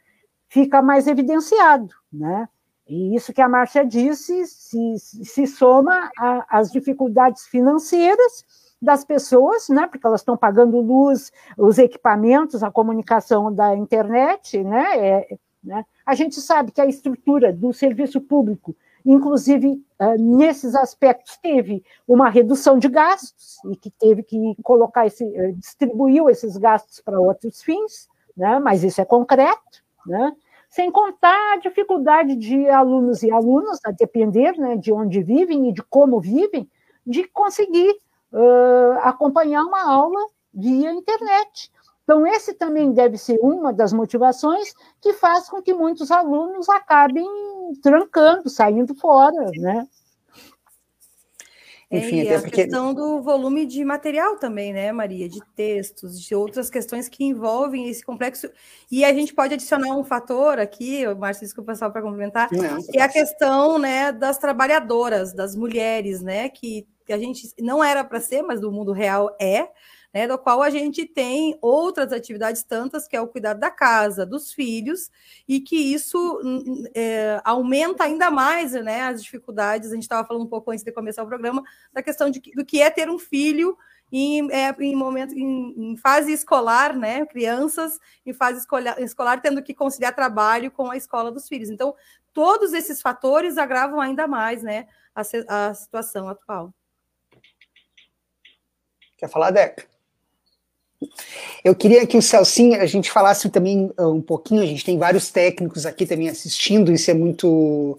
fica mais evidenciado. Né? E isso que a Márcia disse se, se soma às dificuldades financeiras das pessoas, né, porque elas estão pagando luz, os equipamentos, a comunicação da internet, né, é, né, a gente sabe que a estrutura do serviço público, inclusive uh, nesses aspectos, teve uma redução de gastos e que teve que colocar esse, uh, distribuiu esses gastos para outros fins, né, mas isso é concreto, né, sem contar a dificuldade de alunos e alunas, a depender né, de onde vivem e de como vivem, de conseguir uh, acompanhar uma aula via internet. Então, esse também deve ser uma das motivações que faz com que muitos alunos acabem trancando, saindo fora, né? Enfim, e a porque... questão do volume de material também, né, Maria? De textos, de outras questões que envolvem esse complexo. E a gente pode adicionar um fator aqui, Márcio, desculpa só para complementar, Não, que é a questão né, das trabalhadoras, das mulheres, né? Que que a gente não era para ser, mas do mundo real é, né, do qual a gente tem outras atividades tantas, que é o cuidado da casa, dos filhos, e que isso hum, hum, é, aumenta ainda mais né, as dificuldades. A gente estava falando um pouco antes de começar o programa da questão de, do que é ter um filho em, é, em momento em, em, fase escolar, né? Crianças em fase escolar, escolar tendo que conciliar trabalho com a escola dos filhos. Então, todos esses fatores agravam ainda mais, né, a, a situação atual. Quer falar, Deca? Eu queria que o Celcinho, a gente falasse também uh, um pouquinho, a gente tem vários técnicos aqui também assistindo, isso é muito.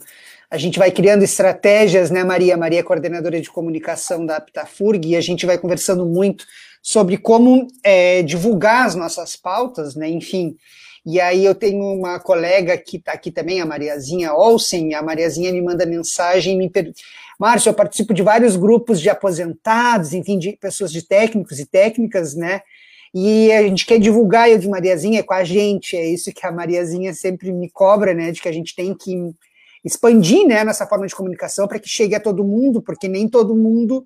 A gente vai criando estratégias, né, Maria? Maria é coordenadora de comunicação da Aptafurg, e a gente vai conversando muito sobre como é, divulgar as nossas pautas, né? Enfim. E aí eu tenho uma colega que está aqui também, a Mariazinha Olsen, a Mariazinha me manda mensagem, me per... Márcio, eu participo de vários grupos de aposentados, enfim, de pessoas de técnicos e técnicas, né? E a gente quer divulgar, eu de Mariazinha, com a gente, é isso que a Mariazinha sempre me cobra, né? De que a gente tem que expandir, né, nossa forma de comunicação para que chegue a todo mundo, porque nem todo mundo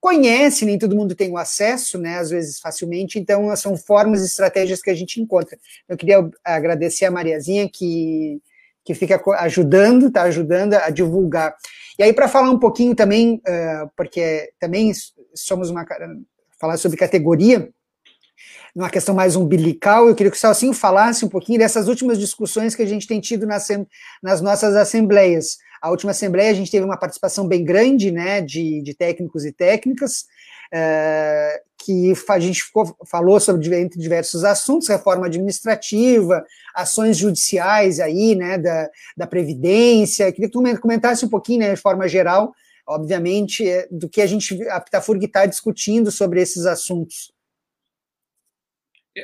conhece, nem todo mundo tem o acesso, né, às vezes facilmente, então são formas e estratégias que a gente encontra. Eu queria agradecer a Mariazinha que, que fica ajudando, está ajudando a divulgar. E aí, para falar um pouquinho também, uh, porque também somos uma. falar sobre categoria, numa questão mais umbilical, eu queria que o Salsinho falasse um pouquinho dessas últimas discussões que a gente tem tido nas, nas nossas assembleias. A última assembleia a gente teve uma participação bem grande, né, de, de técnicos e técnicas, uh, que a gente ficou, falou sobre entre diversos assuntos, reforma administrativa, ações judiciais aí, né, da, da Previdência. Queria que tu comentasse um pouquinho, né, de forma geral, obviamente, é, do que a gente, a Pitafurg está discutindo sobre esses assuntos.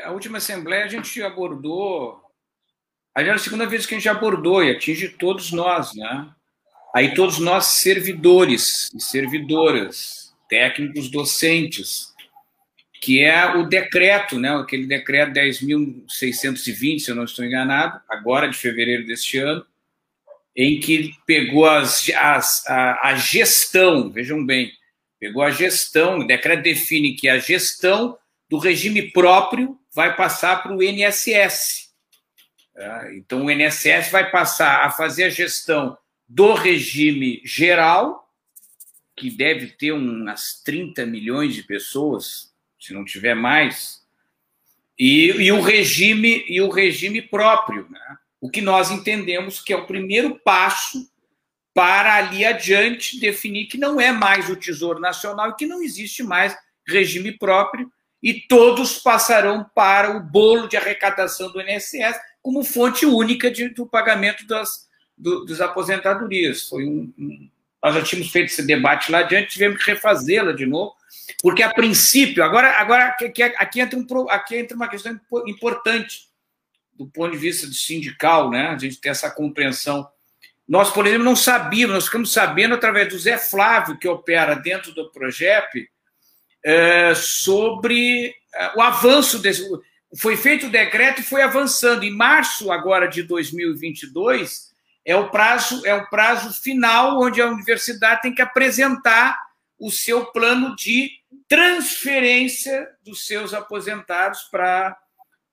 A última Assembleia a gente abordou, aí era a segunda vez que a gente abordou e atinge todos nós, né? Aí todos nós servidores e servidoras, técnicos docentes, que é o decreto, né, aquele decreto 10.620, se eu não estou enganado, agora de fevereiro deste ano, em que pegou as, as, a, a gestão, vejam bem, pegou a gestão, o decreto define que a gestão do regime próprio vai passar para o INSS. Tá? Então, o INSS vai passar a fazer a gestão do regime geral, que deve ter umas 30 milhões de pessoas, se não tiver mais, e, e o regime e o regime próprio, né? o que nós entendemos que é o primeiro passo para ali adiante definir que não é mais o Tesouro Nacional e que não existe mais regime próprio e todos passarão para o bolo de arrecadação do INSS como fonte única de, do pagamento das, do, das aposentadorias. Foi um, um, nós já tínhamos feito esse debate lá adiante, tivemos que refazê-la de novo, porque a princípio, agora, agora aqui, aqui, entra um, aqui entra uma questão importante do ponto de vista de sindical, né? A gente tem essa compreensão. Nós, por exemplo, não sabíamos, nós ficamos sabendo através do Zé Flávio, que opera dentro do Progep, é, sobre é, o avanço desse. Foi feito o decreto e foi avançando. Em março agora de 2022 é o prazo é o prazo final onde a universidade tem que apresentar o seu plano de transferência dos seus aposentados para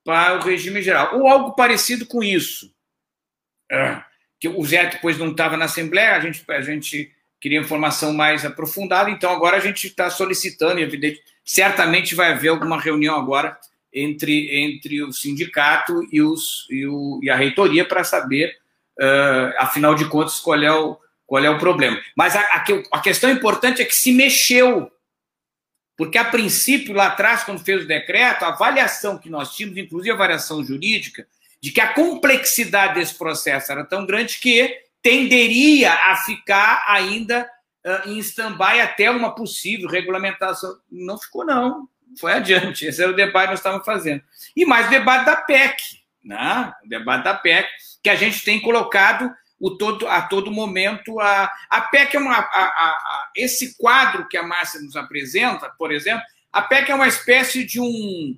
para o regime geral, ou algo parecido com isso. É, que o Zé depois não estava na Assembleia, a gente, a gente queria informação mais aprofundada, então agora a gente está solicitando, evidente, certamente vai haver alguma reunião agora entre, entre o sindicato e, os, e, o, e a reitoria para saber, uh, afinal de contas, qual é o, qual é o problema. Mas a, a, a questão importante é que se mexeu porque, a princípio, lá atrás, quando fez o decreto, a avaliação que nós tínhamos, inclusive a avaliação jurídica, de que a complexidade desse processo era tão grande que tenderia a ficar ainda uh, em stand-by até uma possível regulamentação. Não ficou, não. Foi adiante. Esse era o debate que nós estávamos fazendo. E mais o debate da PEC, né? o debate da PEC, que a gente tem colocado o todo, a todo momento. A, a PEC é uma. A, a, esse quadro que a Márcia nos apresenta, por exemplo, a PEC é uma espécie de um.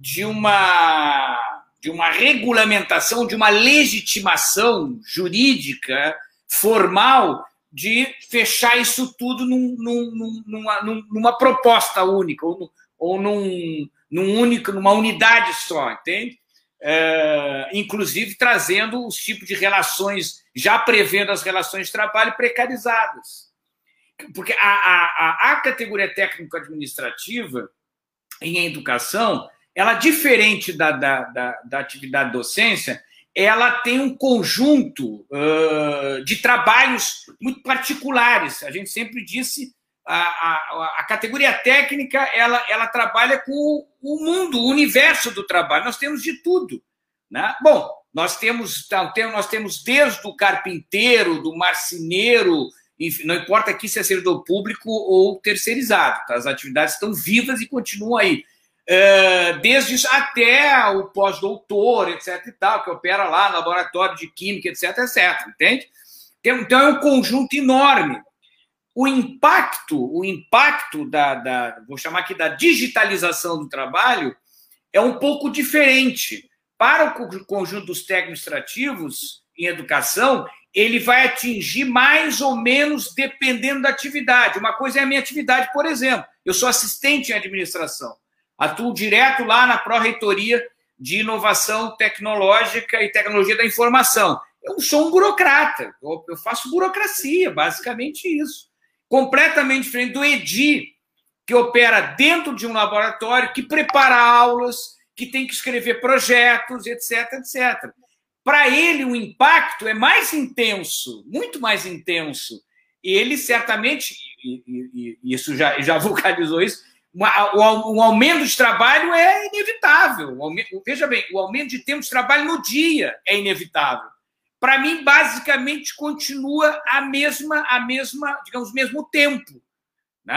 de uma. de uma regulamentação, de uma legitimação jurídica, formal, de fechar isso tudo num, num, numa, numa, proposta única, ou, ou num, num único, numa unidade só, entende? É, inclusive trazendo os tipos de relações, já prevendo as relações de trabalho precarizadas. Porque a, a, a categoria técnico-administrativa em educação, ela, diferente da, da, da, da, atividade docência, ela tem um conjunto uh, de trabalhos muito particulares. A gente sempre disse a, a, categoria técnica ela, ela trabalha com o, mundo, o universo do trabalho. Nós temos de tudo. Né? Bom, nós temos, então, nós temos desde o carpinteiro, do marceneiro, enfim, não importa aqui se é servidor público ou terceirizado, tá? as atividades estão vivas e continuam aí. Uh, desde isso até o pós-doutor, etc. e tal, que opera lá no laboratório de química, etc, etc. Entende? Então é um conjunto enorme o impacto, o impacto da, da, vou chamar aqui da digitalização do trabalho, é um pouco diferente. Para o conjunto dos técnicos administrativos em educação, ele vai atingir mais ou menos dependendo da atividade. Uma coisa é a minha atividade, por exemplo. Eu sou assistente em administração. Atuo direto lá na Pró-Reitoria de Inovação Tecnológica e Tecnologia da Informação. Eu sou um burocrata, eu faço burocracia, basicamente isso completamente diferente do EDI, que opera dentro de um laboratório, que prepara aulas, que tem que escrever projetos, etc, etc. Para ele, o impacto é mais intenso, muito mais intenso. Ele certamente, e, e, e isso já, já *laughs* vocalizou isso, o, aumento de trabalho é inevitável. veja bem, o aumento de tempo de trabalho no dia é inevitável para mim, basicamente, continua a mesma, a mesma, digamos, mesmo tempo. Né?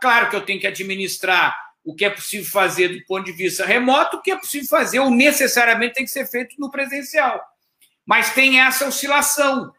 Claro que eu tenho que administrar o que é possível fazer do ponto de vista remoto, o que é possível fazer, ou necessariamente tem que ser feito no presencial. Mas tem essa oscilação.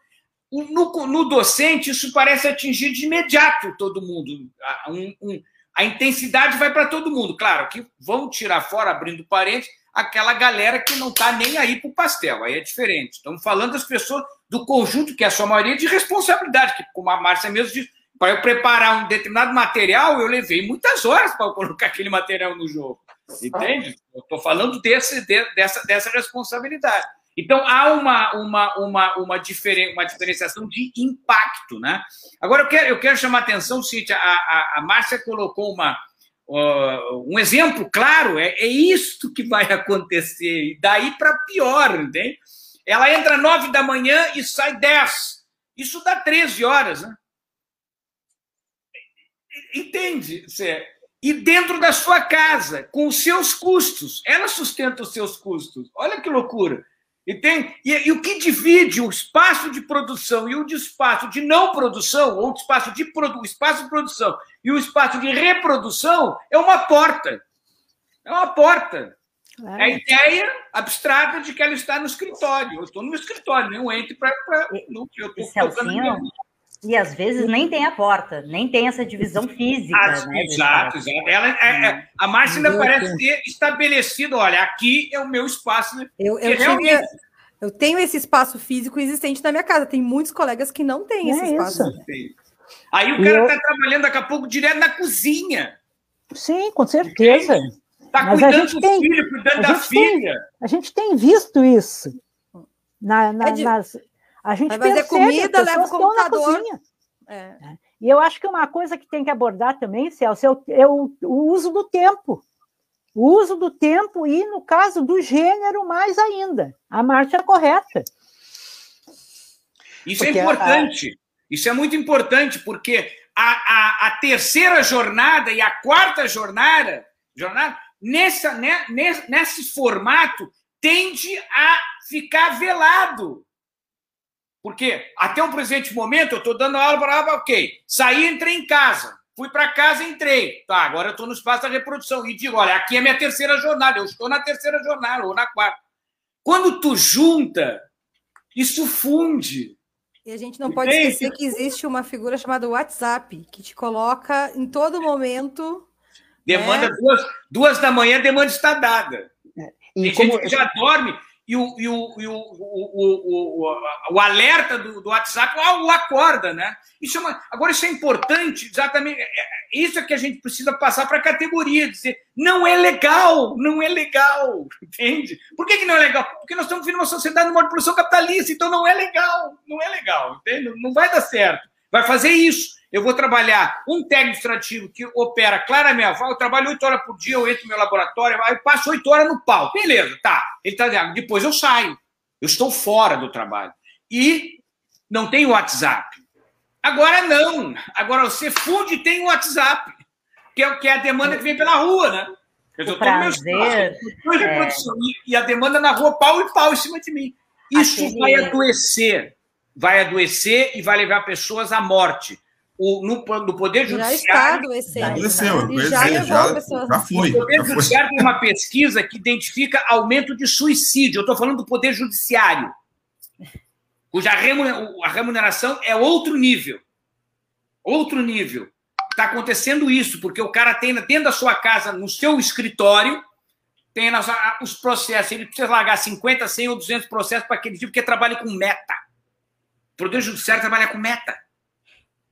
no, no, docente, isso parece atingir de imediato todo mundo. Um, um, a intensidade vai para todo mundo. Claro que vão tirar fora, abrindo parênteses, aquela galera que não está nem aí para o pastel. Aí é diferente. Estamos falando das pessoas do conjunto, que é a sua maioria, de responsabilidade, que, como a Márcia mesmo disse, para eu preparar um determinado material, eu levei muitas horas para colocar aquele material no jogo. Entende? Eu estou falando desse, dessa, dessa responsabilidade. Então, há uma, uma, uma, uma, diferen, uma diferenciação de impacto. Né? Agora, eu quero, eu quero chamar a atenção, Cíntia, a, a, a Márcia colocou uma, um exemplo claro, é, é isto que vai acontecer, e daí para pior, entende? Ela entra nove da manhã e sai dez. Isso dá 13 horas, né? Entende? E dentro da sua casa, com os seus custos. Ela sustenta os seus custos. Olha que loucura. E, tem, e, e, o que divide o espaço de produção e o de espaço de não produção, ou o espaço de, produ, espaço de produção e o espaço de reprodução, é uma porta. É uma porta. É a ideia abstrata de que ela está no escritório. Eu estou no escritório, não entre para. Eu estou colocando. E às vezes nem tem a porta, nem tem essa divisão física. Ah, né, exato, exato. Ela, é, é, a Márcia ainda parece ter estabelecido: olha, aqui é o meu espaço. Né? Eu, eu, realmente... tinha, eu tenho esse espaço físico existente na minha casa. Tem muitos colegas que não têm é esse espaço. Isso. Aí o cara está eu... trabalhando daqui a pouco direto na cozinha. Sim, com certeza. Está cuidando do tem, filho, cuidando da filha. Tem, a gente tem visto isso. Na, na, é de... nas, a gente Vai fazer comida, leva o computador. É. é. E eu acho que uma coisa que tem que abordar também, Celso, é o, é o, o uso do tempo. O uso do tempo e, no caso do gênero, mais ainda. A marcha é correta. Isso é porque é importante. A... Isso é muito importante, porque a, a, a, terceira jornada e a quarta jornada, jornada nessa, né, nesse, nesse formato, tende a ficar velado. Porque até o presente momento eu estou dando aula para ok, saí, entrei em casa, fui para casa, entrei, tá? Agora eu estou no espaço da reprodução e digo, olha, aqui é minha terceira jornada, eu estou na terceira jornada ou na quarta. Quando tu junta, isso funde. E a gente não pode esquecer que existe uma figura chamada WhatsApp, que te coloca em todo momento. Demanda né? duas, duas da manhã, demanda está dada. É. E Tem como... gente que já dorme e o, e o, e o, o, o, o, alerta do, do WhatsApp o acorda, né? Isso é uma, agora, isso é importante, exatamente. É, é, isso é que a gente precisa passar para a categoria, dizer não é legal, não é legal, *laughs* entende? Por que, que não é legal? Porque nós estamos vivendo uma sociedade de produção capitalista, então não é legal, não é legal, entende? Não vai dar certo. Vai fazer isso. Eu vou trabalhar um técnico administrativo que opera claramente. Eu trabalho oito horas por dia, eu entro no meu laboratório, eu passo oito horas no pau. Beleza, tá. Ele tá dizendo, depois eu saio. Eu estou fora do trabalho. E não tem WhatsApp. Agora não. Agora você funde e tem o WhatsApp, que é, que é a demanda que vem pela rua, né? Eu estou no meu espaço, é... e a demanda na rua pau e pau em cima de mim. Isso Aquele... vai adoecer vai adoecer e vai levar pessoas à morte. O, no, no Poder Judiciário. Já está adoecendo. Já, já, já, já foi. O Poder Judiciário tem uma pesquisa que identifica aumento de suicídio. Eu estou falando do Poder Judiciário, cuja remuneração é outro nível. Outro nível. Está acontecendo isso, porque o cara tem dentro da sua casa, no seu escritório, tem os processos, ele precisa largar 50, 100 ou 200 processos para aquele tipo que trabalha com meta. O Poder Judiciário trabalha com meta.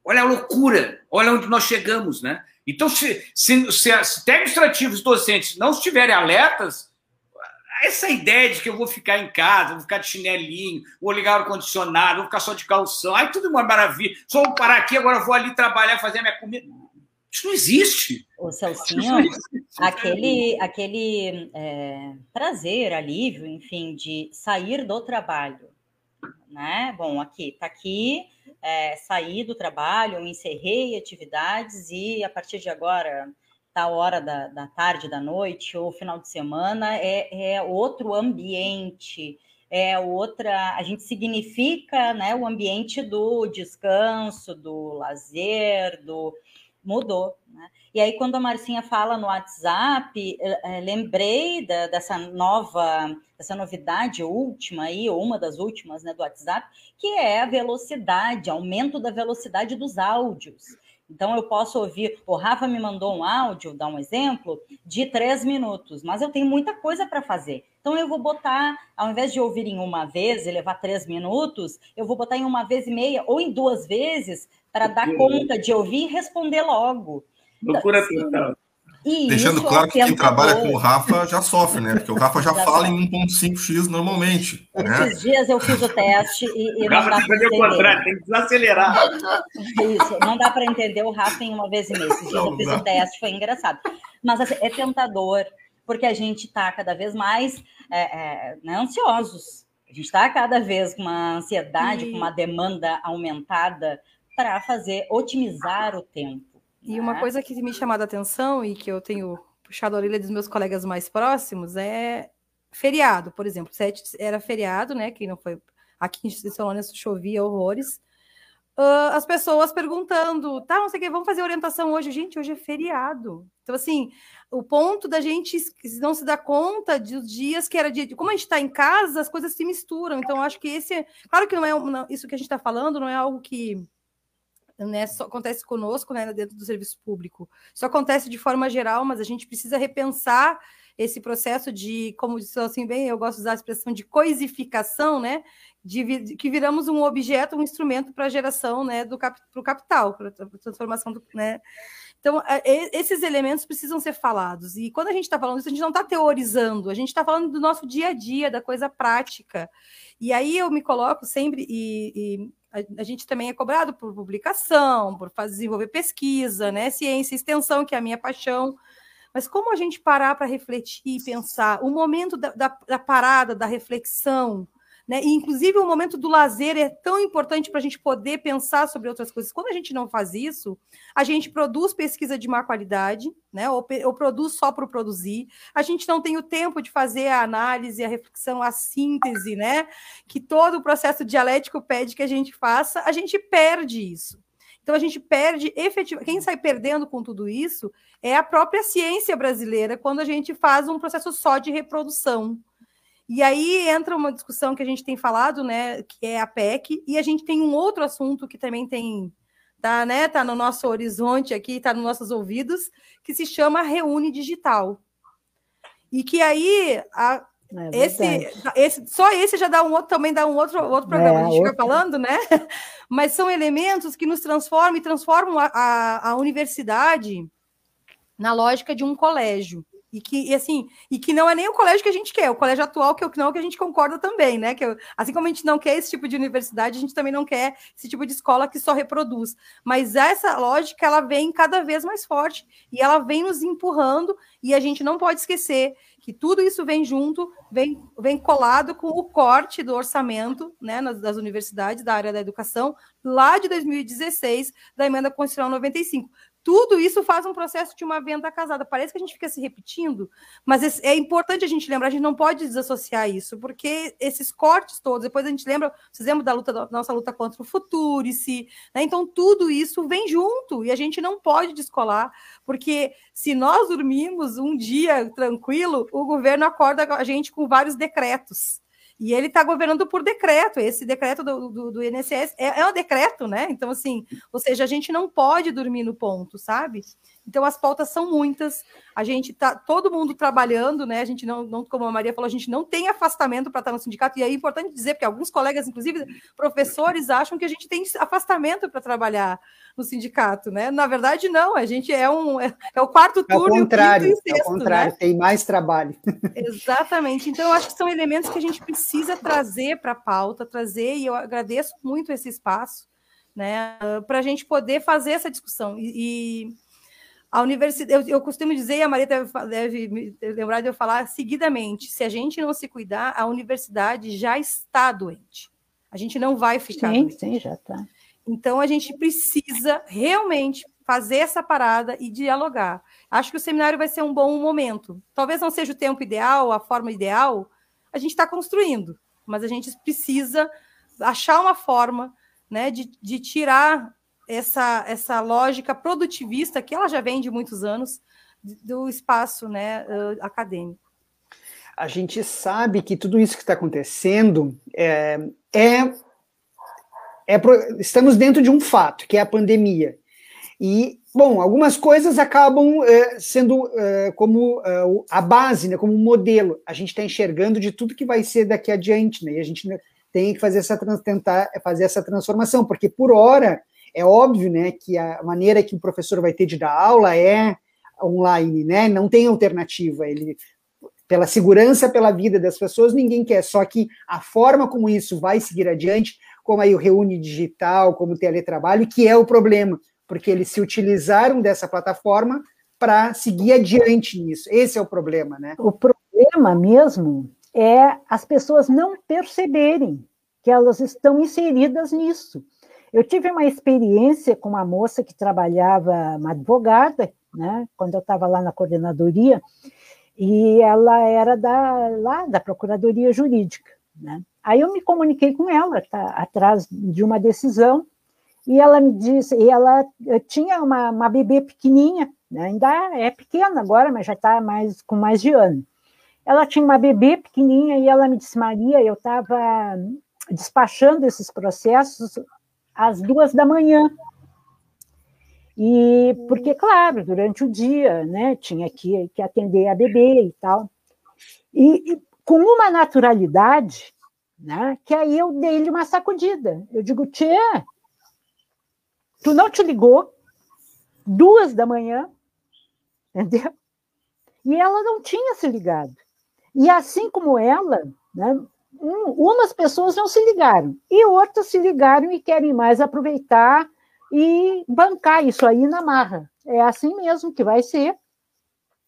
Olha a loucura, olha onde nós chegamos, né? Então, se, se, se, se administrativos docentes não estiverem alertas, essa ideia de que eu vou ficar em casa, vou ficar de chinelinho, vou ligar o ar-condicionado, vou ficar só de calção, ai, tudo uma maravilha, só vou parar aqui, agora vou ali trabalhar, fazer a minha comida. Isso não existe. O Celcinho, aquele, aquele é, prazer, alívio, enfim, de sair do trabalho né? Bom, aqui, tá aqui, é, saí do trabalho, encerrei atividades e a partir de agora, tá hora da, da tarde, da noite ou final de semana, é, é outro ambiente, é outra, a gente significa, né, o ambiente do descanso, do lazer, do mudou. Né? E aí, quando a Marcinha fala no WhatsApp, é, lembrei da, dessa nova, dessa novidade última aí, ou uma das últimas né, do WhatsApp, que é a velocidade, aumento da velocidade dos áudios. Então, eu posso ouvir. O Rafa me mandou um áudio, dar um exemplo, de três minutos, mas eu tenho muita coisa para fazer. Então, eu vou botar, ao invés de ouvir em uma vez e levar três minutos, eu vou botar em uma vez e meia ou em duas vezes para dar conta de ouvir e responder logo. Loucura total. Deixando claro que quem trabalha com o Rafa já sofre, né? Porque o Rafa já, *laughs* já fala em 1.5x normalmente. Né? Esses dias eu fiz o teste e, e o Rafa tem que fazer o contrário, tem que desacelerar. Isso, não dá para entender o Rafa em uma vez e meia. Esses dias eu fiz o teste, foi engraçado. Mas assim, é tentador, porque a gente está cada vez mais é, é, né, ansiosos. A gente está cada vez com uma ansiedade, e... com uma demanda aumentada para fazer, otimizar o tempo. E uma né? coisa que me chamou a atenção e que eu tenho puxado a orelha dos meus colegas mais próximos é feriado, por exemplo. Sete era feriado, né? Quem não foi aqui em Solônia chovia horrores. Uh, as pessoas perguntando, tá, não sei o que, vamos fazer orientação hoje. Gente, hoje é feriado. Então, assim, o ponto da gente não se dar conta dos dias que era dia. Como a gente está em casa, as coisas se misturam. Então, acho que esse. É, claro que não é não, isso que a gente está falando, não é algo que né, acontece conosco, né, dentro do serviço público. Isso acontece de forma geral, mas a gente precisa repensar esse processo de, como disse assim bem, eu gosto de usar a expressão de coisificação, né, de que viramos um objeto, um instrumento para a geração, né, do cap, pro capital, para a transformação do, né. Então, esses elementos precisam ser falados. E quando a gente está falando isso, a gente não está teorizando, a gente está falando do nosso dia a dia, da coisa prática. E aí eu me coloco sempre, e, e a, gente também é cobrado por publicação, por fazer, desenvolver pesquisa, né? Ciência, extensão, que é a minha paixão. Mas como a gente parar para refletir e pensar, o momento da, da, da parada, da reflexão, né? E, inclusive, o momento do lazer é tão importante para a gente poder pensar sobre outras coisas. Quando a gente não faz isso, a gente produz pesquisa de má qualidade, né? ou, ou produz só para produzir. A gente não tem o tempo de fazer a análise, a reflexão, a síntese, né? que todo o processo dialético pede que a gente faça. A gente perde isso. Então a gente perde efetivamente. Quem sai perdendo com tudo isso é a própria ciência brasileira quando a gente faz um processo só de reprodução. E aí entra uma discussão que a gente tem falado, né, que é a PEC, e a gente tem um outro assunto que também tem tá, né, tá no nosso horizonte aqui, tá nos nossos ouvidos, que se chama Reúne Digital. E que aí a, é esse, esse, só esse já dá um outro, também dá um outro, outro programa, é, a gente outro. fica falando, né? *laughs* Mas são elementos que nos transformam e transformam a, a, a universidade na lógica de um colégio. E que, e assim, e que não é nem o colégio que a gente quer, o colégio atual que, não é o que a gente concorda também, né? Que assim como a gente não quer esse tipo de universidade, a gente também não quer esse tipo de escola que só reproduz. Mas essa lógica ela vem cada vez mais forte e ela vem nos empurrando, e a gente não pode esquecer que tudo isso vem junto, vem, vem colado com o corte do orçamento né, nas, das universidades da área da educação, lá de 2016, da emenda constitucional 95 tudo isso faz um processo de uma venda casada. Parece que a gente fica se repetindo, mas é importante a gente lembrar, a gente não pode desassociar isso, porque esses cortes todos, depois a gente lembra, vocês lembram da luta da nossa luta contra o Futurice, né? Então tudo isso vem junto e a gente não pode descolar, porque se nós dormimos um dia tranquilo, o governo acorda a gente com vários decretos. E ele está governando por decreto. Esse decreto do, do, do INSS é, é um decreto, né? Então, assim, ou seja, a gente não pode dormir no ponto, sabe? Então, as pautas são muitas. A gente tá todo mundo trabalhando, né? A gente não, não como a Maria falou, a gente não tem afastamento para estar no sindicato. E é importante dizer, porque alguns colegas, inclusive professores, acham que a gente tem afastamento para trabalhar no sindicato, né? Na verdade, não. A gente é um é, é o quarto turno. É o contrário, e o sexto, é o contrário. Né? Tem mais trabalho. *laughs* Exatamente. Então, eu acho que são elementos que a gente precisa trazer para a pauta, trazer. E eu agradeço muito esse espaço, né? Para a gente poder fazer essa discussão e, e a universidade, eu, eu, costumo dizer, e a Maria deve, deve lembrar de eu falar seguidamente: se a gente não se cuidar, a universidade já está doente. A gente não vai ficar sim, doente. Sim, já está. Então a gente precisa realmente fazer essa parada e dialogar. Acho que o seminário vai ser um bom momento. Talvez não seja o tempo ideal, a forma ideal, a gente está construindo, mas a gente precisa achar uma forma né, de, de tirar essa, essa lógica produtivista que ela já vem de muitos anos do espaço né, acadêmico. A gente sabe que tudo isso que está acontecendo é, é, é, estamos dentro de um fato, que é a pandemia. E, bom, algumas coisas acabam é, sendo como a base, né, como um modelo. A gente está enxergando de tudo que vai ser daqui adiante, né, e a gente tem que fazer essa, tentar fazer essa transformação, porque por hora é óbvio né, que a maneira que o professor vai ter de dar aula é online, né? Não tem alternativa. Ele, pela segurança, pela vida das pessoas, ninguém quer. Só que a forma como isso vai seguir adiante, como aí o reúne digital, como o teletrabalho, que é o problema, porque eles se utilizaram dessa plataforma para seguir adiante nisso. Esse é o problema, né? O problema mesmo é as pessoas não perceberem que elas estão inseridas nisso. Eu tive uma experiência com uma moça que trabalhava, uma advogada, né, quando eu estava lá na coordenadoria, e ela era da, lá da Procuradoria Jurídica. Né? Aí eu me comuniquei com ela, tá, atrás de uma decisão, e ela me disse, e ela tinha uma, uma bebê pequenininha, né, ainda é pequena agora, mas já está mais, com mais de ano. Ela tinha uma bebê pequenininha e ela me disse, Maria, eu estava despachando esses processos às duas da manhã. E porque, claro, durante o dia, né, tinha que, que atender a bebê e tal. E, e com uma naturalidade, né, que aí eu dei-lhe uma sacudida. Eu digo, Tchê, tu não te ligou? Duas da manhã, entendeu? E ela não tinha se ligado. E assim como ela, né, um, umas pessoas não se ligaram e outras se ligaram e querem mais aproveitar e bancar isso aí na marra. É assim mesmo que vai ser,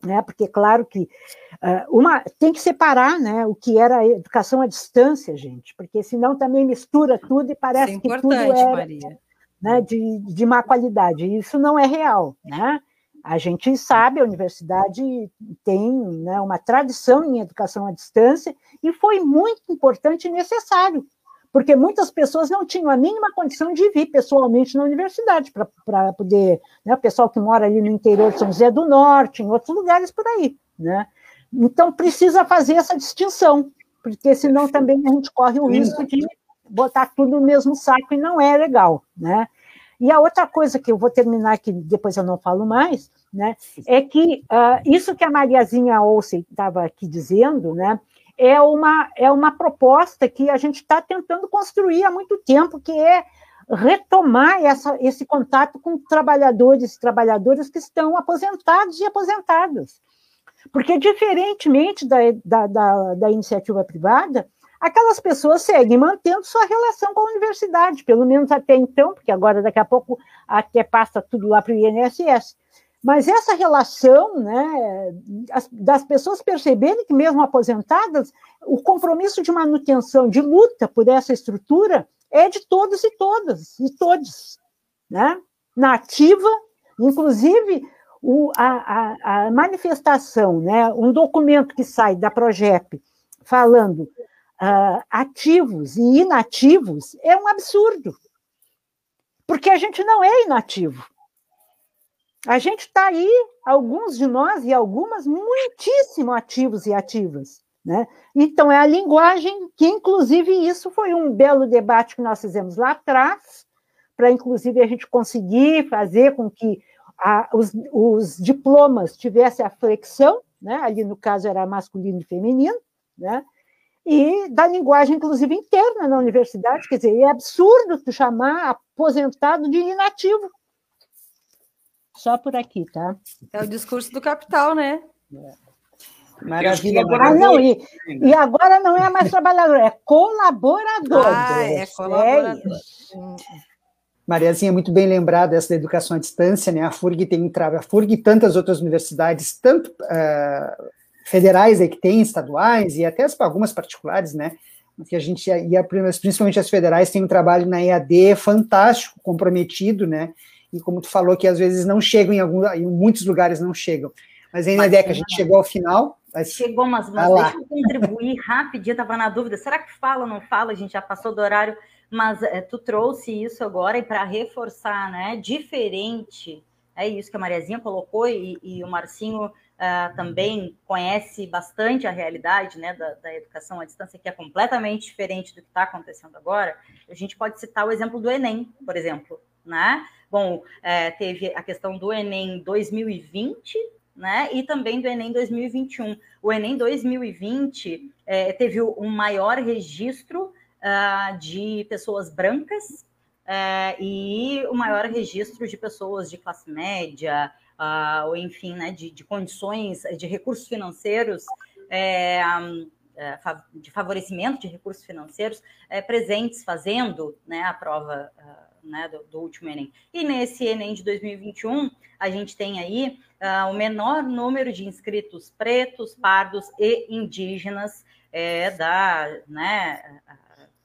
né? Porque claro que uh, uma tem que separar, né, o que era a educação à distância, gente, porque senão também mistura tudo e parece é que tudo é Maria. Né, de, de má qualidade. Isso não é real, né? A gente sabe, a universidade tem né, uma tradição em educação à distância e foi muito importante e necessário, porque muitas pessoas não tinham a mínima condição de vir pessoalmente na universidade para poder, né, o pessoal que mora ali no interior de São José do Norte, em outros lugares por aí, né? Então precisa fazer essa distinção, porque senão também a gente corre o risco de botar tudo no mesmo saco e não é legal, né? E a outra coisa que eu vou terminar, que depois eu não falo mais, né, é que uh, isso que a Mariazinha Olsen estava aqui dizendo, né, é uma, é uma proposta que a gente está tentando construir há muito tempo, que é retomar essa, esse contato com trabalhadores e trabalhadoras que estão aposentados e aposentadas. Porque, diferentemente da, da, da, da iniciativa privada, aquelas pessoas seguem mantendo sua relação com a universidade, pelo menos até então, porque agora, daqui a pouco, até passa tudo lá para o INSS. Mas essa relação né, das pessoas perceberem que, mesmo aposentadas, o compromisso de manutenção, de luta por essa estrutura, é de todos e todas, e todos. Né? Na ativa, inclusive, o, a, a, a manifestação, né, um documento que sai da Progep falando uh, ativos e inativos é um absurdo. Porque a gente não é inativo. A gente está aí, alguns de nós e algumas, muitíssimo ativos e ativas. Né? Então, é a linguagem que, inclusive, isso foi um belo debate que nós fizemos lá atrás, para, inclusive, a gente conseguir fazer com que a, os, os, diplomas tivessem a flexão, né? ali no caso era masculino e feminino, né? E da linguagem, inclusive, interna na universidade. Quer dizer, é absurdo tu chamar aposentado de inativo. Só por aqui, tá? É o discurso do capital, né? É. Maravilha. Ah, não, e, e, agora não é mais trabalhador, é colaborador. Ah, é colaborador. É Mariazinha, muito bem lembrada essa da educação à distância, né? A FURG tem a FURG e tantas outras universidades, tanto uh, federais aí que tem, estaduais e até algumas particulares, né? Que a gente ia, principalmente as federais, tem um trabalho na EAD fantástico, comprometido, né? E como tu falou, que às vezes não chegam em, algum, em muitos lugares não chegam. Mas ainda é que a gente chegou ao final, Mas... Chegou, mas, mas ah deixa eu contribuir *laughs* rapidinho, estava na dúvida. Será que fala ou não fala? A gente já passou do horário, mas é, tu trouxe isso agora e para reforçar, né? Diferente, é isso que a Mariazinha colocou e, e o Marcinho uh, também conhece bastante a realidade né, da, da, educação à distância, que é completamente diferente do que está acontecendo agora. A gente pode citar o exemplo do Enem, por exemplo. Né? Bom, é, teve a questão do Enem 2020, né? E também do Enem 2021. O Enem 2020 é, teve um maior registro uh, de pessoas brancas uh, e o maior registro de pessoas de classe média, uh, ou enfim, né, de, de, condições, de recursos financeiros. É, de favorecimento de recursos financeiros é, presentes fazendo né, a prova né, do, do, último Enem. E nesse Enem de 2021, a gente tem aí uh, o menor número de inscritos pretos, pardos e indígenas é, da, né,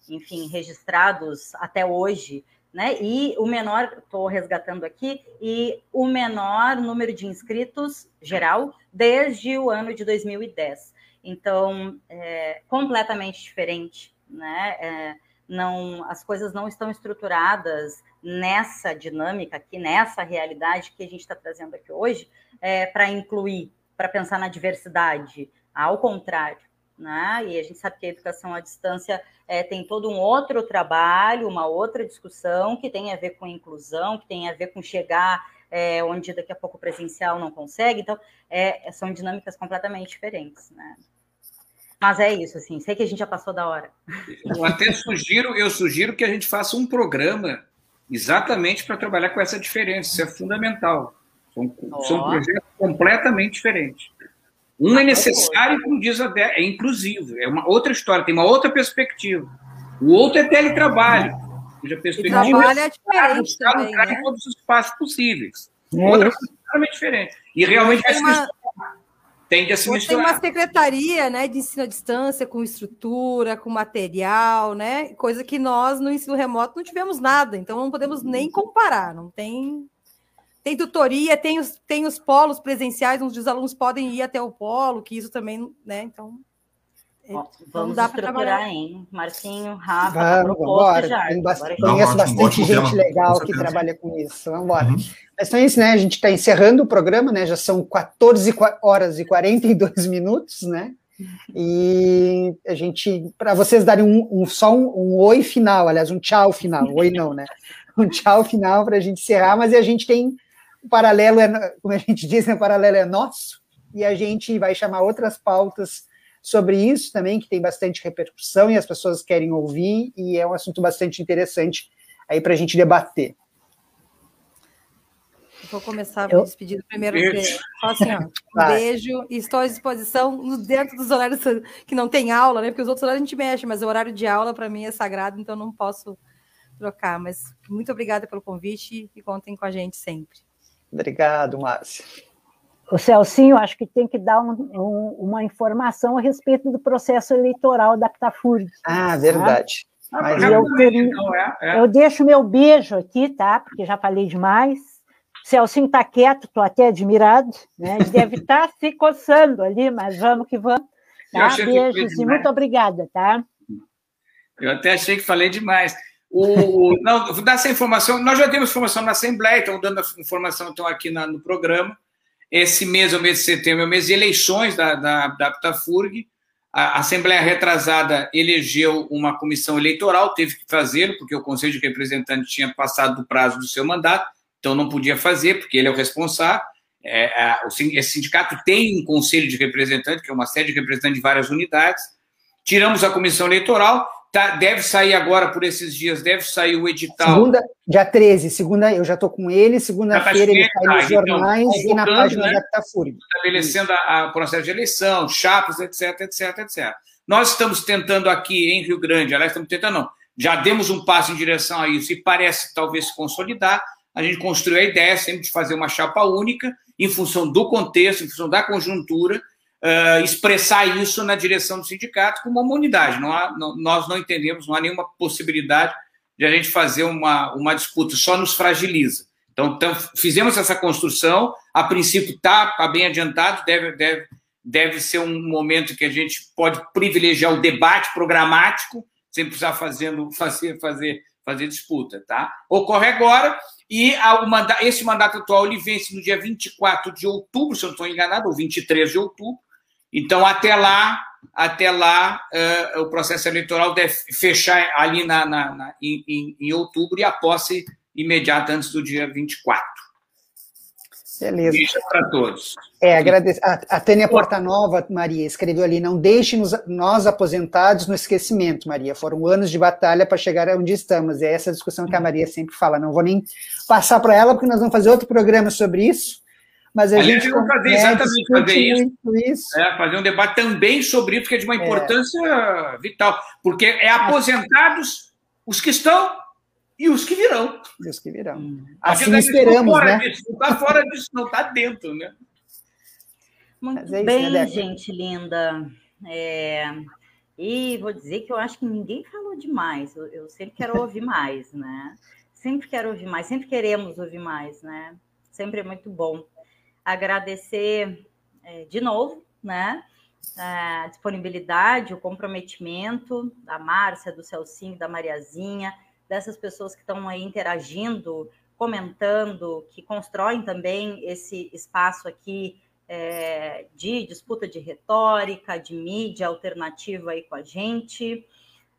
enfim, registrados até hoje, né? E o menor, estou resgatando aqui, e o menor número de inscritos geral desde o ano de 2010. Então, é completamente diferente, né? É, não, as coisas não estão estruturadas nessa dinâmica aqui, nessa realidade que a gente está trazendo aqui hoje, é, para incluir, para pensar na diversidade. Ao contrário, né? E a gente sabe que a educação à distância é, tem todo um outro trabalho, uma outra discussão que tem a ver com inclusão, que tem a ver com chegar é, onde daqui a pouco o presencial não consegue. Então, é, são dinâmicas completamente diferentes, né? Mas é isso, assim, sei que a gente já passou da hora. Eu até sugiro, eu sugiro que a gente faça um programa exatamente para trabalhar com essa diferença, isso é fundamental. São, oh. são projetos completamente diferentes. Um é ah, é necessário, como diz a Dé, é inclusivo, é uma outra história, tem uma outra perspectiva. O outro é teletrabalho, cuja perspectiva e trabalho é diferente também, né? em todos os espaços possíveis. É outra coisa completamente diferente. E realmente vai uma tende a se misturar. Tem uma secretaria né, de ensino à distância, com estrutura, com material, né? Coisa que nós, no ensino remoto, não tivemos nada, então não podemos nem comparar, não tem. Tem tutoria, tem os, tem os polos presenciais, onde os alunos podem ir até o polo, que isso também, né? Então. É, vamos dá estruturar, hein? Marcinho, Rafa, vamos, tá embora. Já. Tem bastante, conheço bastante gente legal que trabalha com isso. Vamos embora. Uhum. Mas então é isso, né? A gente está encerrando o programa, né? Já são 14 horas e 42 *laughs* minutos, né? E a gente, para vocês darem um, um só um, um, oi final, aliás, um tchau final, oi não, né? Um tchau final para a gente encerrar, mas a gente tem o paralelo, é, como a gente diz, né? o paralelo é nosso, e a gente vai chamar outras pautas sobre isso também, que tem bastante repercussão e as pessoas querem ouvir, e é um assunto bastante interessante aí para a gente debater. Vou começar eu... me despedindo primeiro, beijo. só assim, ó, um *laughs* beijo, e estou à disposição dentro dos horários que não tem aula, né? Porque os outros horários a gente mexe, mas o horário de aula para mim é sagrado, então não posso trocar. Mas muito obrigada pelo convite e contem com a gente sempre. Obrigado, Márcia. O Celcinho, acho que tem que dar um, um, uma informação a respeito do processo eleitoral da Ptafurg. Ah, verdade. Tá? Mas eu, então, é, é. eu deixo meu beijo aqui, tá? Porque já falei demais. O Celcinho está quieto, estou até admirado, né? Ele deve estar *laughs* tá se coçando ali, mas vamos que vamos. Tá? Beijos e muito obrigada, tá? Eu até achei que falei demais. O, *laughs* não, vou dar essa informação. Nós já temos informação na Assembleia, estamos dando a informação então, aqui na, no programa. Esse mês, o mês de setembro, é o mês de eleições da, da, da Ptafurg. A Assembleia Retrasada elegeu uma comissão eleitoral, teve que fazê-lo, porque o Conselho de Representantes tinha passado do prazo do seu mandato, então não podia fazer, porque ele é o responsável. É, é, esse sindicato tem um Conselho de Representantes, que é uma sede de representantes de várias unidades. Tiramos a comissão eleitoral Tá, deve sair agora por esses dias, deve sair o edital. Segunda, dia 13, segunda, eu já estou com ele, segunda-feira ele sai nos então, jornais então, e na página né, da Catafúria. Estabelecendo o processo de eleição, chapas, etc, etc, etc. Nós estamos tentando aqui em Rio Grande, aliás, estamos tentando, não, já demos um passo em direção a isso e parece talvez se consolidar. A gente construiu a ideia sempre de fazer uma chapa única, em função do contexto, em função da conjuntura, uh, expressar isso na direção do sindicato como uma unidade. Não há, não, nós não entendemos, não há nenhuma possibilidade de a gente fazer uma, uma disputa, só nos fragiliza. Então, então fizemos essa construção, a princípio está tá bem adiantado, deve, deve, deve ser um momento que a gente pode privilegiar o debate programático, sem precisar fazendo, fazer, fazer, fazer disputa. Tá? Ocorre agora, e esse mandato atual ele vence no dia 24 de outubro, se eu não estou enganado, ou 23 de outubro. Então, até lá, até lá uh, o processo eleitoral deve fechar ali na, na, na em, em, outubro e a posse imediata antes do dia 24. Beleza. Beijo para todos. É, agradeço. A, a Tânia Portanova, Maria, escreveu ali: não deixe nos, nós aposentados no esquecimento, Maria. Foram anos de batalha para chegar onde estamos. É essa discussão que a Maria sempre fala. Não vou nem passar para ela, porque nós vamos fazer outro programa sobre isso. Mas a Aliás, gente vai fazer exatamente fazer isso. isso. É, fazer um debate também sobre isso, que é de uma é. importância é. vital. Porque é aposentados os que estão e os que virão. E os que virão. Hum. Assim esperamos, fora né? Disso, não está fora disso, não está dentro, né? Muito é bem, né, gente linda. É... E vou dizer que eu acho que ninguém falou demais. Eu, eu sempre quero *laughs* ouvir mais, né? Sempre quero ouvir mais, sempre queremos ouvir mais, né? Sempre é muito bom. Agradecer é, de novo, né? A disponibilidade, o comprometimento da Márcia, do Celcinho, da Mariazinha, dessas pessoas que estão aí interagindo, comentando, que constroem também esse espaço aqui é, de disputa de retórica, de mídia alternativa aí com a gente.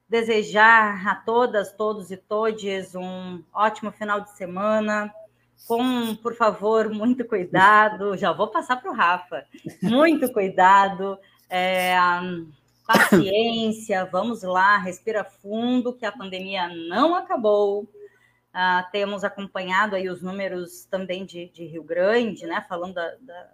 Desejar a todas, todos e todes um ótimo final de semana. Com, por favor, muito cuidado. Já vou passar para o Rafa. Muito cuidado. É, paciência, vamos lá, respira fundo, que a pandemia não acabou. Uh, temos acompanhado aí os números também de, de Rio Grande, né? Falando da, da,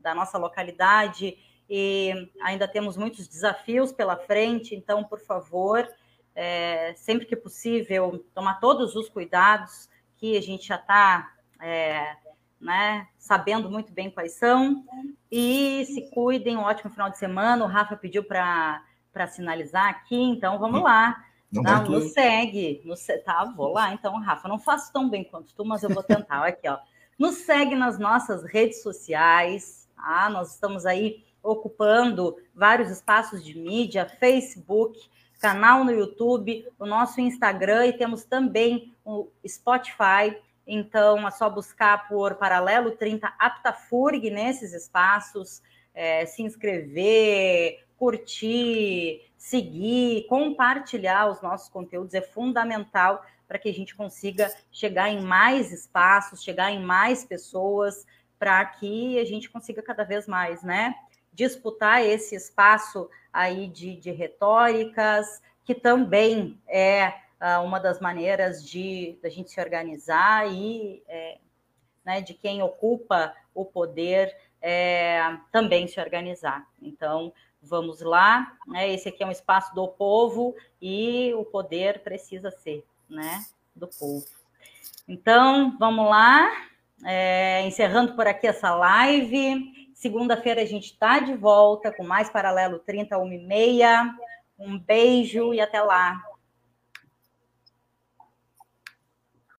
da, nossa localidade, e ainda temos muitos desafios pela frente, então, por favor, é, sempre que possível, tomar todos os cuidados que a gente já está é, né, sabendo muito bem quais são. E se cuidem, um ótimo final de semana. O Rafa pediu para sinalizar aqui, então vamos lá. Não, não nos segue. Nos, tá, vou lá. Então, Rafa, não faço tão bem quanto tu, mas eu vou tentar. *laughs* aqui, ó. Nos segue nas nossas redes sociais. Tá? Nós estamos aí ocupando vários espaços de mídia, Facebook, canal no YouTube, o nosso Instagram e temos também o Spotify. Então, é só buscar por Paralelo 30 Aptafurg nesses espaços, é, se inscrever, curtir, seguir, compartilhar os nossos conteúdos é fundamental para que a gente consiga chegar em mais espaços, chegar em mais pessoas, para que a gente consiga cada vez mais, né? Disputar esse espaço aí de, de retóricas, que também é uma das maneiras de a gente se organizar e é, né, de quem ocupa o poder é, também se organizar. Então, vamos lá, né, esse aqui é um espaço do povo e o poder precisa ser né, do povo. Então, vamos lá, é, encerrando por aqui essa live. Segunda-feira a gente está de volta com mais Paralelo 30 1 e meia. Um beijo e até lá.